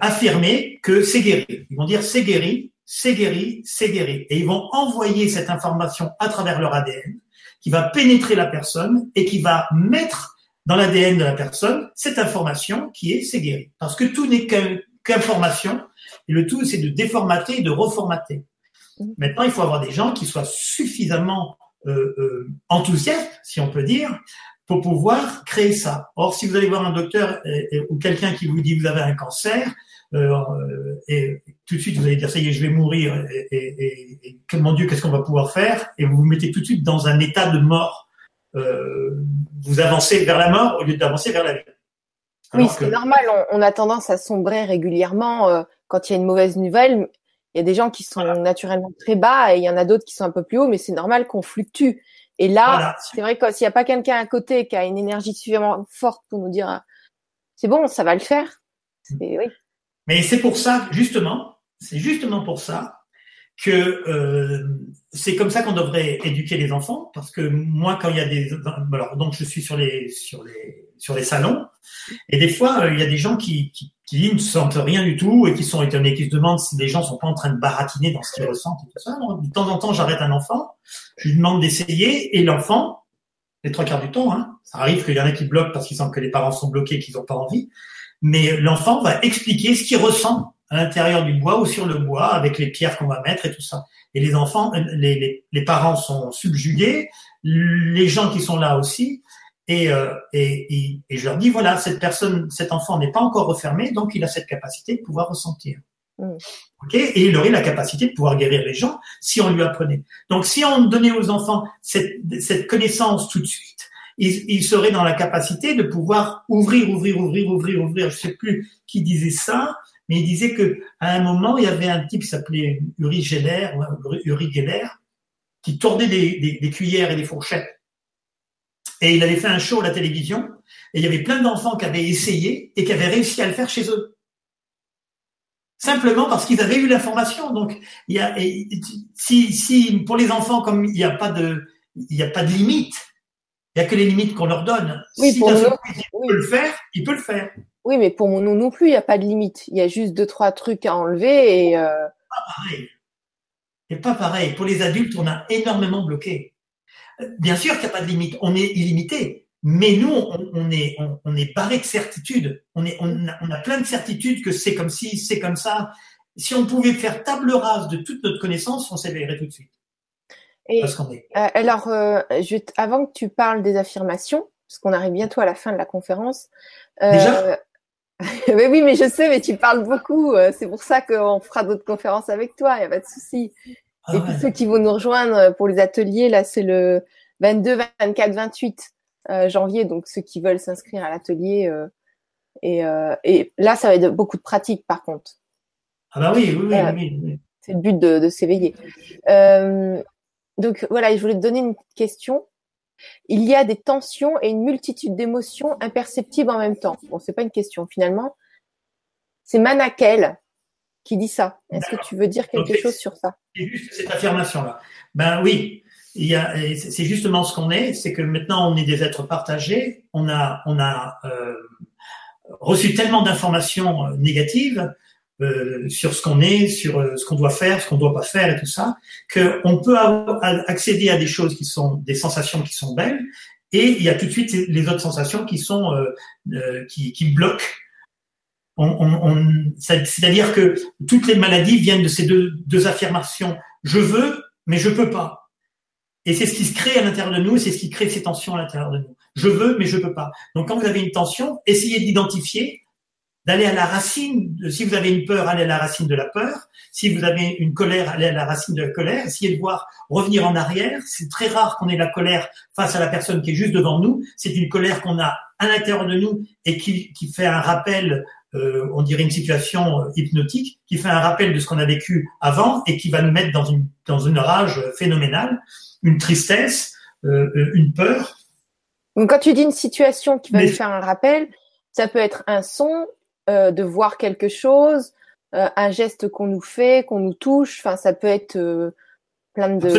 affirmer que c'est guéri. Ils vont dire c'est guéri c'est guéri, c'est guéri. Et ils vont envoyer cette information à travers leur ADN, qui va pénétrer la personne et qui va mettre dans l'ADN de la personne cette information qui est c'est guéri. Parce que tout n'est qu'information, et le tout c'est de déformater et de reformater. Mmh. Maintenant, il faut avoir des gens qui soient suffisamment euh, euh, enthousiastes, si on peut dire, pour pouvoir créer ça. Or, si vous allez voir un docteur ou quelqu'un qui vous dit vous avez un cancer, euh, et tout de suite vous allez dire ça y est, je vais mourir et, et, et, mon Dieu, qu'est-ce qu'on va pouvoir faire? Et vous vous mettez tout de suite dans un état de mort. Euh, vous avancez vers la mort au lieu d'avancer vers la vie. Oui, c'est normal. On, a tendance à sombrer régulièrement euh, quand il y a une mauvaise nouvelle. Il y a des gens qui sont naturellement très bas et il y en a d'autres qui sont un peu plus hauts, mais c'est normal qu'on fluctue. Et là, c'est vrai que s'il n'y a pas quelqu'un à côté qui a une énergie suffisamment forte pour nous dire c'est bon, ça va le faire. Oui. Mais c'est pour ça, justement, c'est justement pour ça que euh, c'est comme ça qu'on devrait éduquer les enfants, parce que moi, quand il y a des, alors donc je suis sur les sur les sur les salons, et des fois euh, il y a des gens qui, qui qui ne sentent rien du tout et qui sont étonnés, qui se demandent si les gens sont pas en train de baratiner dans ce qu'ils ressentent et tout ça. de temps en temps, j'arrête un enfant, je lui demande d'essayer, et l'enfant, les trois quarts du temps, hein, ça arrive qu'il y en a qui bloquent parce qu'ils sentent que les parents sont bloqués, qu'ils n'ont pas envie, mais l'enfant va expliquer ce qu'il ressent à l'intérieur du bois ou sur le bois avec les pierres qu'on va mettre et tout ça. Et les enfants, les, les parents sont subjugués, les gens qui sont là aussi, et, euh, et, et, je leur dis voilà, cette personne, cet enfant n'est pas encore refermé, donc il a cette capacité de pouvoir ressentir. Mm. Ok? Et il aurait la capacité de pouvoir guérir les gens si on lui apprenait. Donc si on donnait aux enfants cette, cette connaissance tout de suite, ils, ils seraient dans la capacité de pouvoir ouvrir, ouvrir, ouvrir, ouvrir, ouvrir. Je sais plus qui disait ça, mais il disait que à un moment, il y avait un type qui s'appelait Uri Geller, Uri Geller, qui tournait des, des, des, cuillères et des fourchettes. Et il avait fait un show à la télévision, et il y avait plein d'enfants qui avaient essayé et qui avaient réussi à le faire chez eux. Simplement parce qu'ils avaient eu l'information. Donc, il y a, si, si pour les enfants, comme il n'y a pas de, il n'y a pas de limite, il n'y a que les limites qu'on leur donne. Oui, si pour nous, il peut le faire, il peut le faire. Oui, mais pour nous non plus, il n'y a pas de limite. Il y a juste deux, trois trucs à enlever et. Euh... Pas pareil. C'est pas pareil. Pour les adultes, on a énormément bloqué. Bien sûr qu'il n'y a pas de limite. On est illimité. Mais nous, on, est, on, est barré de certitude. On, est, on, a, on a plein de certitudes que c'est comme si, c'est comme ça. Si on pouvait faire table rase de toute notre connaissance, on s'éveillerait tout de suite. Et, est... Euh, alors, euh, je, avant que tu parles des affirmations, parce qu'on arrive bientôt à la fin de la conférence. Euh, Déjà? <laughs> Mais oui, mais je sais, mais tu parles beaucoup. Euh, c'est pour ça qu'on fera d'autres conférences avec toi. Il n'y a pas de souci. Ah et puis ceux qui vont nous rejoindre pour les ateliers, là, c'est le 22, 24, 28 janvier. Donc ceux qui veulent s'inscrire à l'atelier. Euh, et, euh, et, là, ça va être beaucoup de pratique, par contre. Ah bah oui, oui, oui. oui, C'est le but de, de s'éveiller. donc voilà, je voulais te donner une question. Il y a des tensions et une multitude d'émotions imperceptibles en même temps. Bon, c'est pas une question finalement. C'est Manakel qui dit ça. Est-ce que tu veux dire quelque chose sur ça? C'est juste cette affirmation-là. Ben oui, c'est justement ce qu'on est, c'est que maintenant on est des êtres partagés. On a, on a euh, reçu tellement d'informations euh, négatives euh, sur ce qu'on est, sur euh, ce qu'on doit faire, ce qu'on doit pas faire et tout ça, qu'on peut accéder à des choses qui sont des sensations qui sont belles, et il y a tout de suite les autres sensations qui sont euh, qui, qui bloquent. On, on, C'est-à-dire que toutes les maladies viennent de ces deux, affirmations. Je veux, mais je peux pas. Et c'est ce qui se crée à l'intérieur de nous, c'est ce qui crée ces tensions à l'intérieur de nous. Je veux, mais je peux pas. Donc quand vous avez une tension, essayez d'identifier d'aller à la racine. si vous avez une peur, allez à la racine de la peur. Si vous avez une colère, allez à la racine de la colère. Essayez de voir revenir en arrière. C'est très rare qu'on ait la colère face à la personne qui est juste devant nous. C'est une colère qu'on a à l'intérieur de nous et qui fait un rappel, euh, on dirait une situation euh, hypnotique, qui fait un rappel de ce qu'on a vécu avant et qui va nous mettre dans une, dans une rage phénoménale, une tristesse, euh, une peur. Donc quand tu dis une situation qui va nous faire un rappel, ça peut être un son, euh, de voir quelque chose, un geste qu'on nous fait, qu'on nous touche. Enfin, ça peut être plein, de,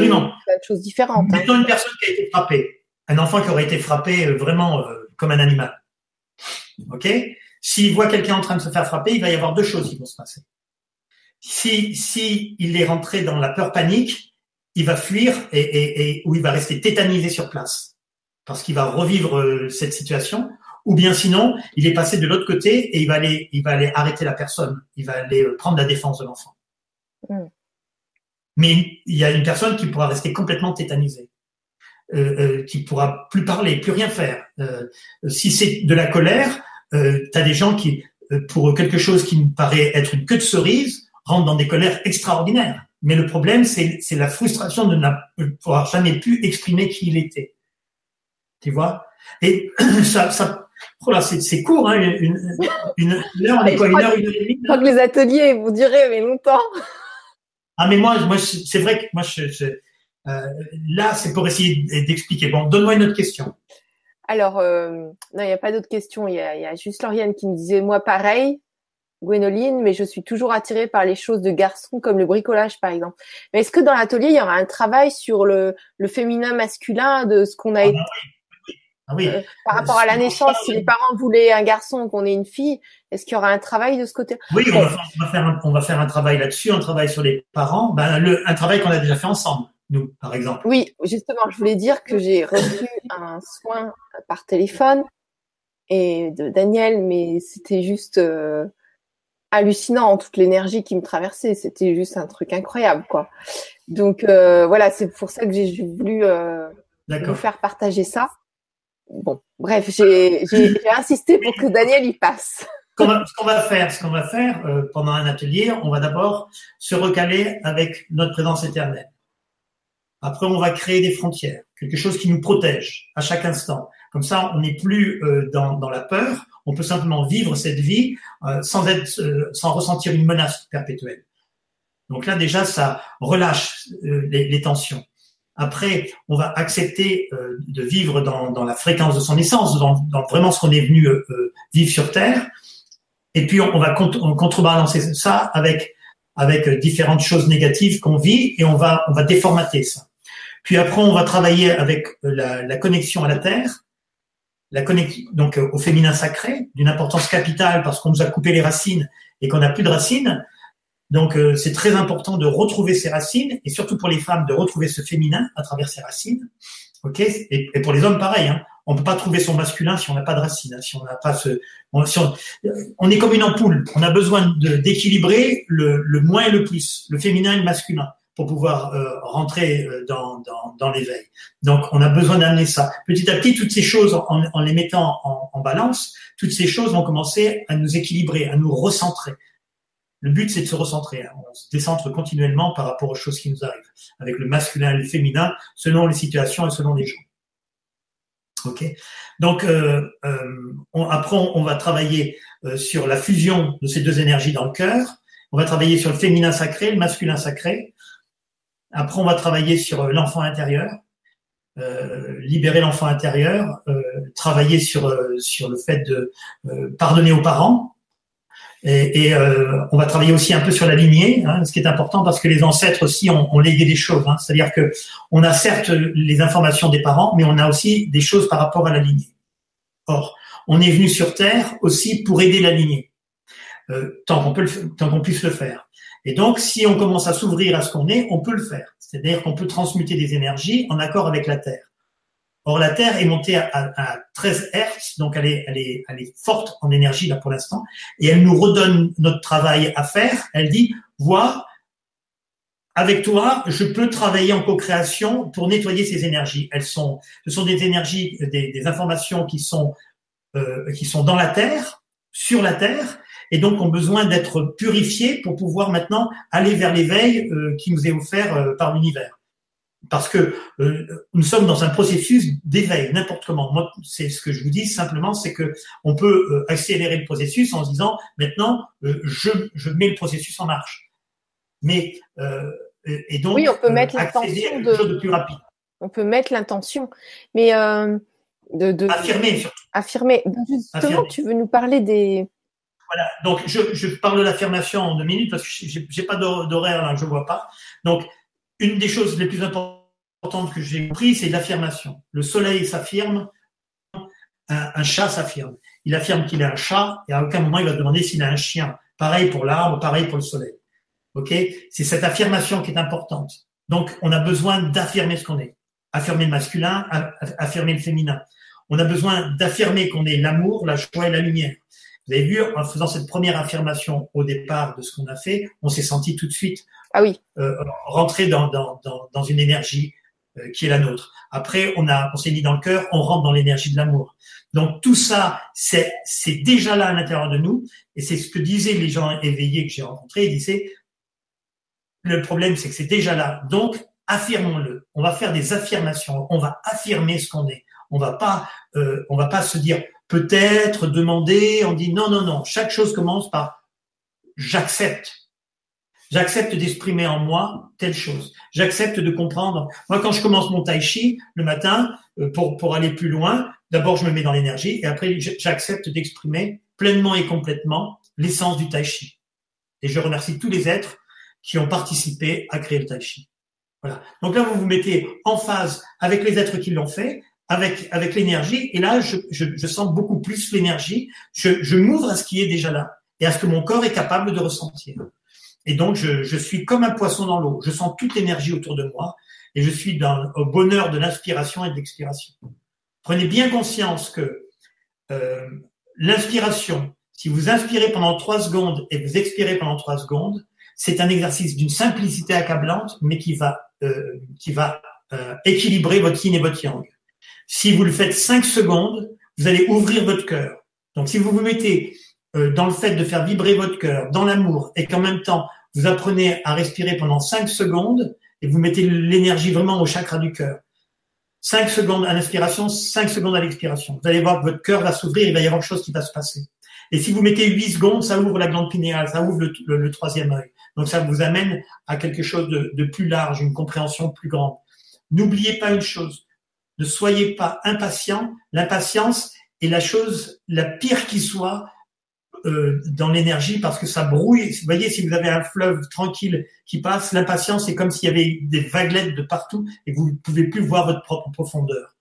choses différentes. Mettons hein. une personne qui a été frappée, un enfant qui aurait été frappé vraiment comme un animal. Ok? S'il voit quelqu'un en train de se faire frapper, il va y avoir deux choses qui vont se passer. Si, si il est rentré dans la peur panique, il va fuir et, et, et ou il va rester tétanisé sur place parce qu'il va revivre cette situation ou bien sinon, il est passé de l'autre côté et il va aller, il va aller arrêter la personne, il va aller euh, prendre la défense de l'enfant. Mm. Mais il y a une personne qui pourra rester complètement tétanisée, euh, euh, qui pourra plus parler, plus rien faire. Euh, si c'est de la colère, euh, tu as des gens qui, pour quelque chose qui me paraît être une queue de cerise, rentrent dans des colères extraordinaires. Mais le problème, c'est la frustration de n'avoir jamais pu exprimer qui il était. Tu vois? Et <clears throat> ça, ça, Oh c'est court, hein, une, une, heure, on est quoi, une heure, une heure et demie Je crois que les ateliers vous direz, mais longtemps. Ah, mais moi, moi c'est vrai que moi, je, euh, là, c'est pour essayer d'expliquer. Bon, donne-moi une autre question. Alors, euh, non, il n'y a pas d'autres questions. Il y, a, juste Lauriane qui me disait, moi, pareil, Gwénoline, mais je suis toujours attirée par les choses de garçons comme le bricolage, par exemple. Mais est-ce que dans l'atelier, il y aura un travail sur le, le féminin masculin de ce qu'on a ah, été ah oui. Euh, par rapport à la naissance, si les parents voulaient un garçon qu'on ait une fille, est-ce qu'il y aura un travail de ce côté? Oui, on va, faire un, on va faire un travail là-dessus, un travail sur les parents, ben, le, un travail qu'on a déjà fait ensemble nous, par exemple. Oui, justement, je voulais dire que j'ai reçu un soin par téléphone et de Daniel, mais c'était juste euh, hallucinant, toute l'énergie qui me traversait, c'était juste un truc incroyable, quoi. Donc euh, voilà, c'est pour ça que j'ai voulu euh, vous faire partager ça. Bon, bref, j'ai insisté pour que Daniel y passe. ce qu'on va faire, ce qu'on va faire euh, pendant un atelier, on va d'abord se recaler avec notre présence éternelle. Après, on va créer des frontières, quelque chose qui nous protège à chaque instant. Comme ça, on n'est plus euh, dans, dans, la peur. On peut simplement vivre cette vie euh, sans être, euh, sans ressentir une menace perpétuelle. Donc là, déjà, ça relâche les, les, tensions. Après, on va accepter de vivre dans, dans, la fréquence de son essence, dans, dans vraiment ce qu'on est venu vivre sur Terre. Et puis, on, va contrebalancer ça avec avec différentes choses négatives qu'on vit et on va on va déformater ça. Puis après, on va travailler avec euh, la, connexion à la terre, la connexion donc euh, au féminin sacré, d'une importance capitale parce qu'on nous a coupé les racines et qu'on n'a plus de racines. Donc euh, c'est très important de retrouver ses racines et surtout pour les femmes de retrouver ce féminin à travers ses racines. Ok? Et, pour les hommes pareil. Hein. On peut pas trouver son masculin si on n'a pas de racines, hein. si on n'a pas ce. On, on, est comme une ampoule. On a besoin d'équilibrer le, moins et le plus, le féminin et le masculin pour pouvoir euh, rentrer euh, dans, dans, l'éveil. Donc, on a besoin d'amener ça. Petit à petit, toutes ces choses, en, en les mettant en, en, balance, toutes ces choses vont commencer à nous équilibrer, à nous recentrer. Le but, c'est de se recentrer. Hein. On se décentre continuellement par rapport aux choses qui nous arrivent, avec le masculin et le féminin, selon les situations et selon les gens. Ok. Donc, euh, euh on, après, on, va travailler sur la fusion de ces deux énergies dans le cœur. On va travailler sur le féminin sacré, le masculin sacré. Après, on va travailler sur euh, l'enfant intérieur, euh, libérer l'enfant intérieur, euh, travailler sur sur le fait de pardonner aux parents. Et, on va travailler aussi un peu sur la lignée, hein, ce qui est important parce que les ancêtres aussi ont, légué des choses. Hein. C'est-à-dire que on a certes les informations des parents, mais on a aussi des choses par rapport à la lignée. Or, on est venu sur Terre aussi pour aider la lignée, tant qu'on peut, tant qu'on puisse le faire. Et donc, si on commence à s'ouvrir à ce qu'on est, on peut le faire. C'est-à-dire qu'on peut transmuter des énergies en accord avec la Terre. Or, la Terre est montée à, 13 Hertz, donc elle est, elle, est, forte en énergie là pour l'instant, et elle nous redonne notre travail à faire. Elle dit, vois, avec toi, je peux travailler en co-création pour nettoyer ces énergies. Elles sont, ce sont des énergies, des, informations qui sont, euh, qui sont dans la Terre, sur la Terre, et donc ont besoin d'être purifiés pour pouvoir maintenant aller vers l'éveil euh, qui nous est offert euh, par l'univers. Parce que euh, nous sommes dans un processus d'éveil, n'importe comment. Moi, c'est ce que je vous dis simplement, c'est que on peut accélérer le processus en se disant maintenant, je, je mets le processus en marche. Mais et donc, oui, on peut mettre l'intention de... de plus rapide. On peut mettre l'intention, mais de, de, affirmer surtout. Affirmer. Justement, tu veux nous parler des voilà. Donc, je, je parle de l'affirmation en deux minutes parce que j'ai pas d'horaire là, je vois pas. Donc, une des choses les plus importantes que j'ai compris, c'est l'affirmation. Le soleil s'affirme, un, un, chat s'affirme. Il affirme qu'il est un chat et à aucun moment il va demander s'il a un chien. Pareil pour l'arbre, pareil pour le soleil. Ok? C'est cette affirmation qui est importante. Donc, on a besoin d'affirmer ce qu'on est. Affirmer le masculin, affirmer le féminin. On a besoin d'affirmer qu'on est l'amour, la joie et la lumière. Vous avez vu, en faisant cette première affirmation au départ de ce qu'on a fait, on s'est senti tout de suite ah oui. euh, rentrer dans, dans, dans, dans, une énergie qui est la nôtre. Après, on, a, on s'est mis dans le cœur, on rentre dans l'énergie de l'amour. Donc tout ça, c'est, c'est déjà là à l'intérieur de nous, et c'est ce que disaient les gens éveillés que j'ai rencontrés. Ils disaient, le problème, c'est que c'est déjà là. Donc, affirmons-le. On va faire des affirmations. On va affirmer ce qu'on est. On va pas, euh, on va pas se dire peut-être, demander. On dit non, non, non. Chaque chose commence par j'accepte. J'accepte d'exprimer en moi telle chose. J'accepte de comprendre. Moi, quand je commence mon tai chi le matin, euh, pour, pour aller plus loin, d'abord je me mets dans l'énergie et après j'accepte d'exprimer pleinement et complètement l'essence du tai chi. Et je remercie tous les êtres qui ont participé à créer le tai chi. Voilà. Donc là, vous vous mettez en phase avec les êtres qui l'ont fait, avec avec l'énergie, et là, je, je, je sens beaucoup plus l'énergie. Je, je m'ouvre à ce qui est déjà là et à ce que mon corps est capable de ressentir. Et donc, je, suis comme un poisson dans l'eau. Je sens toute l'énergie autour de moi et je suis dans, au bonheur de l'inspiration et de l'expiration. Prenez bien conscience que euh, l'inspiration, si vous inspirez pendant trois secondes et vous expirez pendant trois secondes, c'est un exercice d'une simplicité accablante, mais qui va euh, qui va euh, équilibrer votre yin et votre yang. Si vous le faites cinq secondes, vous allez ouvrir votre cœur. Donc, si vous vous mettez dans le fait de faire vibrer votre cœur, dans l'amour, et qu'en même temps, vous apprenez à respirer pendant 5 secondes, et vous mettez l'énergie vraiment au chakra du cœur. 5 secondes à l'inspiration, 5 secondes à l'expiration. Vous allez voir que votre cœur va s'ouvrir, il va y avoir quelque chose qui va se passer. Et si vous mettez 8 secondes, ça ouvre la glande pinéale, ça ouvre le, troisième œil. Donc ça vous amène à quelque chose de, de plus large, une compréhension plus grande. N'oubliez pas une chose, ne soyez pas impatient. L'impatience est la chose la pire qui soit euh, dans l'énergie parce que ça brouille. Vous voyez, si vous avez un fleuve tranquille qui passe, l'impatience c'est comme s'il y avait des vaguelettes de partout et vous ne pouvez plus voir votre propre profondeur.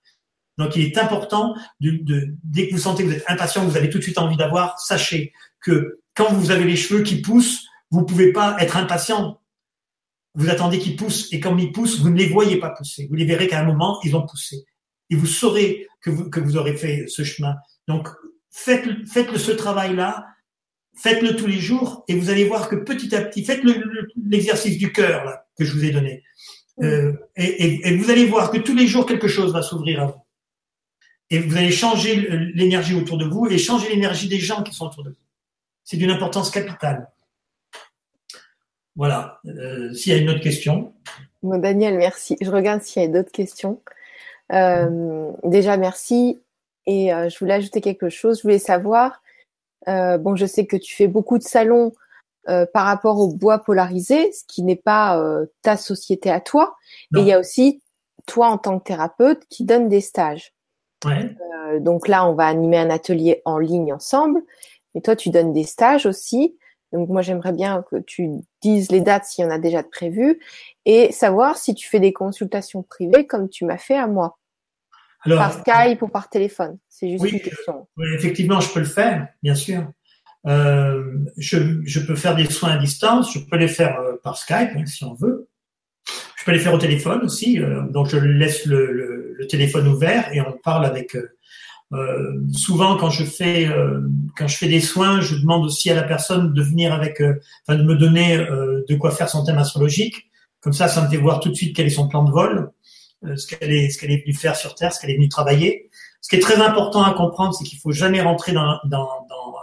Donc, il est important dès que vous sentez que vous êtes impatient, que vous avez tout de suite envie d'avoir, sachez que quand vous avez les cheveux qui poussent, vous ne pouvez pas être impatient. Vous attendez qu'ils poussent et quand ils poussent, vous ne les voyez pas pousser. Vous les verrez qu'à un moment, ils ont poussé. Et vous saurez que vous, que vous aurez fait ce chemin. Donc, faites, faites ce travail-là Faites-le tous les jours et vous allez voir que petit à petit, faites l'exercice du cœur que je vous ai donné. Euh, et, vous allez voir que tous les jours, quelque chose va s'ouvrir à vous. Et vous allez changer l'énergie autour de vous et changer l'énergie des gens qui sont autour de vous. C'est d'une importance capitale. Voilà. Euh, s'il y a une autre question. Bon, Daniel, merci. Je regarde s'il y a d'autres questions. Euh, déjà, merci. Et je voulais ajouter quelque chose. Je voulais savoir euh, bon, je sais que tu fais beaucoup de salons euh, par rapport au bois polarisé, ce qui n'est pas euh, ta société à toi. Et il y a aussi toi en tant que thérapeute qui donne des stages. Ouais. donc là, on va animer un atelier en ligne ensemble. Mais toi, tu donnes des stages aussi. Donc moi, j'aimerais bien que tu dises les dates s'il y en a déjà de prévues et savoir si tu fais des consultations privées comme tu m'as fait à moi par Skype ou par téléphone C'est juste une question. Oui, effectivement, je peux le faire, bien sûr. Euh, je, je, peux faire des soins à distance, je peux les faire euh, par Skype hein, si on veut. Je peux les faire au téléphone aussi, euh, donc je laisse le, le, le, téléphone ouvert et on parle avec. Euh, euh, souvent, quand je fais quand je fais des soins, je demande aussi à la personne de venir avec, enfin de me donner de quoi faire son thème astrologique. Comme ça, ça me fait voir tout de suite quel est son plan de vol. Euh, ce qu'elle est, ce qu'elle est venue faire sur Terre, ce qu'elle est venue travailler. Ce qui est très important à comprendre, c'est qu'il faut jamais rentrer dans, dans, dans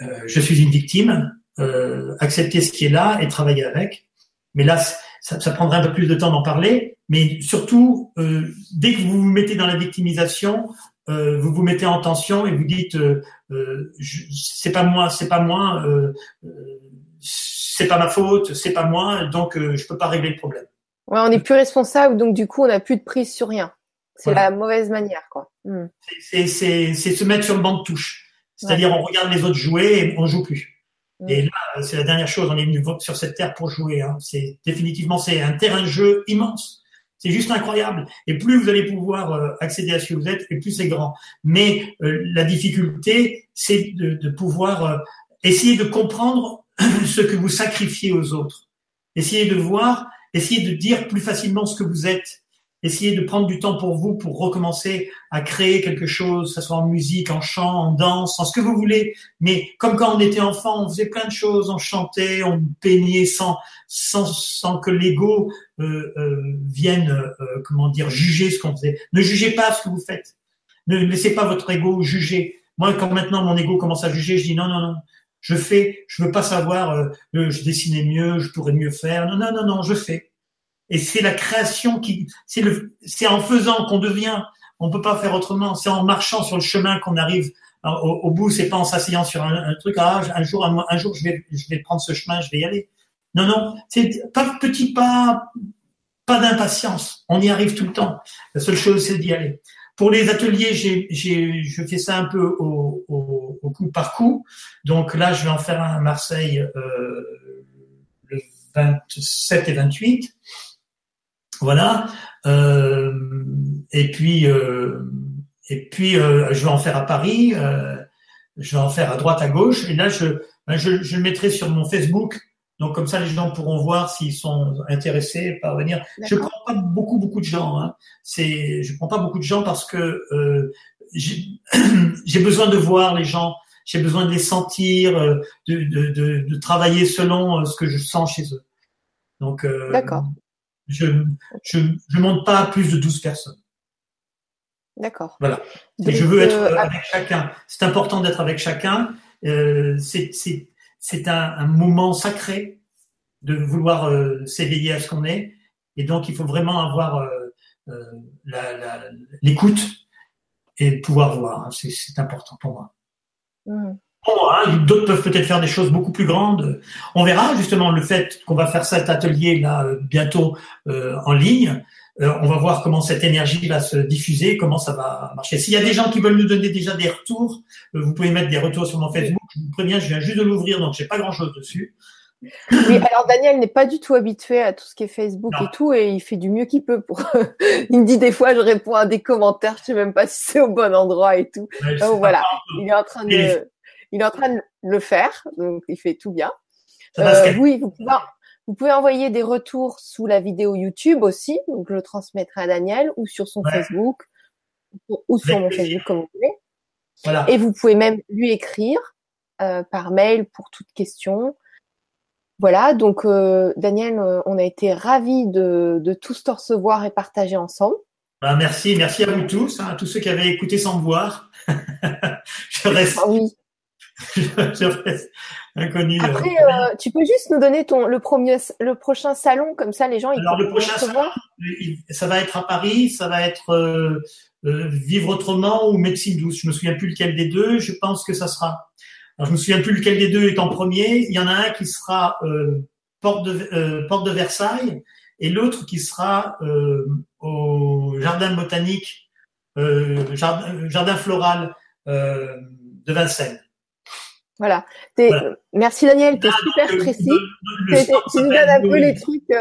euh, euh, je suis une victime, euh, accepter ce qui est là et travailler avec. Mais là, ça, ça prendrait un peu plus de temps d'en parler. Mais surtout, euh, dès que vous vous mettez dans la victimisation, euh, vous vous mettez en tension et vous dites c'est pas moi, c'est pas moi, c'est pas ma faute, c'est pas moi, donc je peux pas régler le problème. Ouais, on n'est plus responsable, donc du coup, on n'a plus de prise sur rien. C'est la mauvaise manière, quoi. Hmm. C'est se mettre sur le banc de touche. C'est-à-dire, on regarde les autres jouer et on joue plus. Hmm. Et là, c'est la dernière chose. On est venu sur cette terre pour jouer. Hein. C'est définitivement, c'est un terrain de jeu immense. C'est juste incroyable. Et plus vous allez pouvoir euh, accéder à ce que vous êtes, et plus c'est grand. Mais euh, la difficulté, c'est de, de, pouvoir euh, essayer de comprendre <clears throat> ce que vous sacrifiez aux autres. Essayer de voir Essayez de dire plus facilement ce que vous êtes. Essayez de prendre du temps pour vous pour recommencer à créer quelque chose, que ce soit en musique, en chant, en danse, en ce que vous voulez. Mais comme quand on était enfant, on faisait plein de choses, on chantait, on peignait sans sans, sans que l'ego euh, euh, vienne, euh, comment dire, juger ce qu'on faisait. Ne jugez pas ce que vous faites. Ne laissez pas votre ego juger. Moi, quand maintenant mon ego commence à juger, je dis non, non, non, je fais, je veux pas savoir, euh, je dessinais mieux, je pourrais mieux faire. Non, non, non, non, je fais. Et c'est la création qui, c'est le, c'est en faisant qu'on devient, On peut pas faire autrement. C'est en marchant sur le chemin qu'on arrive au, au bout. C'est pas en s'asseyant sur un, truc. Ah, un jour, un, jour, je vais, je vais prendre ce chemin, je vais y aller. Non, non. C'est pas petit pas, pas d'impatience. On y arrive tout le temps. La seule chose, c'est d'y aller. Pour les ateliers, j'ai, j'ai, je fais ça un peu au, au, au, coup par coup. Donc là, je vais en faire un à Marseille euh, le 27 et 28. Voilà. Euh, et puis, euh, et puis, euh, je vais en faire à Paris. Euh, je vais en faire à droite, à gauche. Et là, je, ben, je, je le mettrai sur mon Facebook. Donc comme ça, les gens pourront voir s'ils sont intéressés par venir. Je prends pas beaucoup beaucoup de gens. Hein. C'est, je prends pas beaucoup de gens parce que euh, <clears throat> j'ai besoin de voir les gens. J'ai besoin de les sentir, euh, de, de, de, de, travailler selon euh, ce que je sens chez eux. Donc, euh, D'accord. je je je monte pas à plus de 12 personnes. D'accord. Voilà. Et je veux être euh, avec chacun. C'est important d'être avec chacun. Euh, c'est c'est un, un, moment sacré de vouloir euh, s'éveiller à ce qu'on est. Et donc, il faut vraiment avoir euh, l'écoute et pouvoir voir. Hein. C'est important pour moi. Mmh. Hein, d'autres peuvent peut-être faire des choses beaucoup plus grandes. On verra justement le fait qu'on va faire cet atelier là bientôt euh, en ligne. On va voir comment cette énergie va se diffuser, comment ça va marcher. S'il y a des gens qui veulent nous donner déjà des retours, euh, vous pouvez mettre des retours sur mon Facebook. Je vous préviens, je viens juste de l'ouvrir, donc j'ai pas grand-chose dessus. Oui, alors Daniel n'est pas du tout habitué à tout ce qui est Facebook non. et tout, et il fait du mieux qu'il peut. Pour... <laughs> il me dit des fois, je réponds à des commentaires, je sais même pas si c'est au bon endroit et tout. Ouais, donc voilà, il est en train de, il est en train de le faire, donc il fait tout bien. Euh, oui, vous pouvez, vous pouvez envoyer des retours sous la vidéo YouTube aussi, donc je le transmettrai à Daniel ou sur son ouais. Facebook ou sur mon Facebook comme vous voulez. Voilà. Et vous pouvez même lui écrire euh, par mail pour toute question. Voilà, donc euh, Daniel, euh, on a été ravis de, de, tous te recevoir et partager ensemble. Ben, merci, merci à vous tous, hein, à tous ceux qui avaient écouté sans me voir. <laughs> je reste. Ah oui. <laughs> inconnu. Après, euh, tu peux juste nous donner ton le premier, le prochain salon, comme ça les gens ils Alors le prochain salon, ça va être à Paris, ça va être euh, euh, vivre autrement ou médecine douce. Je me souviens plus lequel des deux. Je pense que ça sera. Alors je me souviens plus lequel des deux est en premier. Il y en a un qui sera euh, porte de porte de Versailles et l'autre qui sera au jardin botanique, jardin, jardin floral de Vincennes. Voilà. voilà. Merci Daniel, tu es super le, précis. Tu nous donnes un peu les trucs. Euh,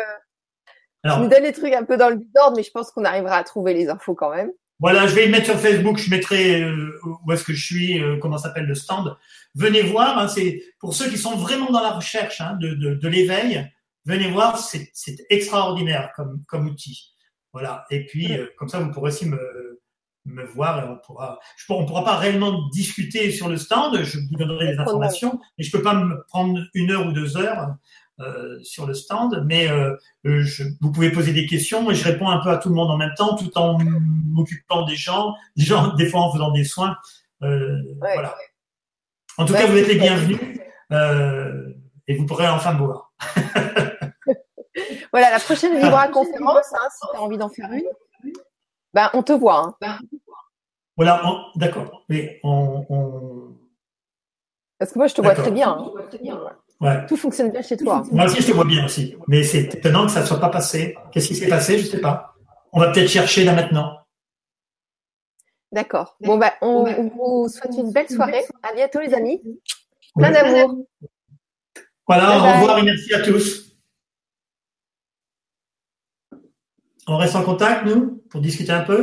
Alors, tu nous donnes les trucs un peu dans le désordre, mais je pense qu'on arrivera à trouver les infos quand même. Voilà, je vais le mettre sur Facebook. Je mettrai euh, où est-ce que je suis, euh, comment s'appelle le stand. Venez voir. Hein, c'est pour ceux qui sont vraiment dans la recherche hein, de, de, de l'éveil. Venez voir, c'est extraordinaire comme, comme outil. Voilà. Et puis, euh, comme ça, vous pourrez aussi me, me voir et on pourra, je, on pourra pas réellement discuter sur le stand. Je vous donnerai des informations, mais je peux pas me prendre une heure ou deux heures euh, sur le stand. Mais euh, je, vous pouvez poser des questions et je réponds un peu à tout le monde en même temps, tout en m'occupant des gens, des gens, des fois en faisant des soins. Euh, ouais, voilà. En tout ouais, cas, vous êtes les bienvenus et vous pourrez enfin me voir. <laughs> voilà, la prochaine <laughs> Vibra conférence, hein, si tu as envie d'en faire une. Ben, on te voit. Hein. Voilà, d'accord. Mais on, on, Parce que moi, je te vois très bien. Hein. Ouais. Tout fonctionne bien chez toi. Moi aussi, je te vois bien aussi. Mais c'est étonnant que ça ne soit pas passé. Qu'est-ce qui s'est passé? Je ne sais pas. On va peut-être chercher là maintenant. D'accord. Bon, bah, on, on, vous souhaite une belle soirée. À bientôt, les amis. Plein oui. d'amour. Voilà, bye au revoir et merci à tous. On reste en contact, nous, pour discuter un peu?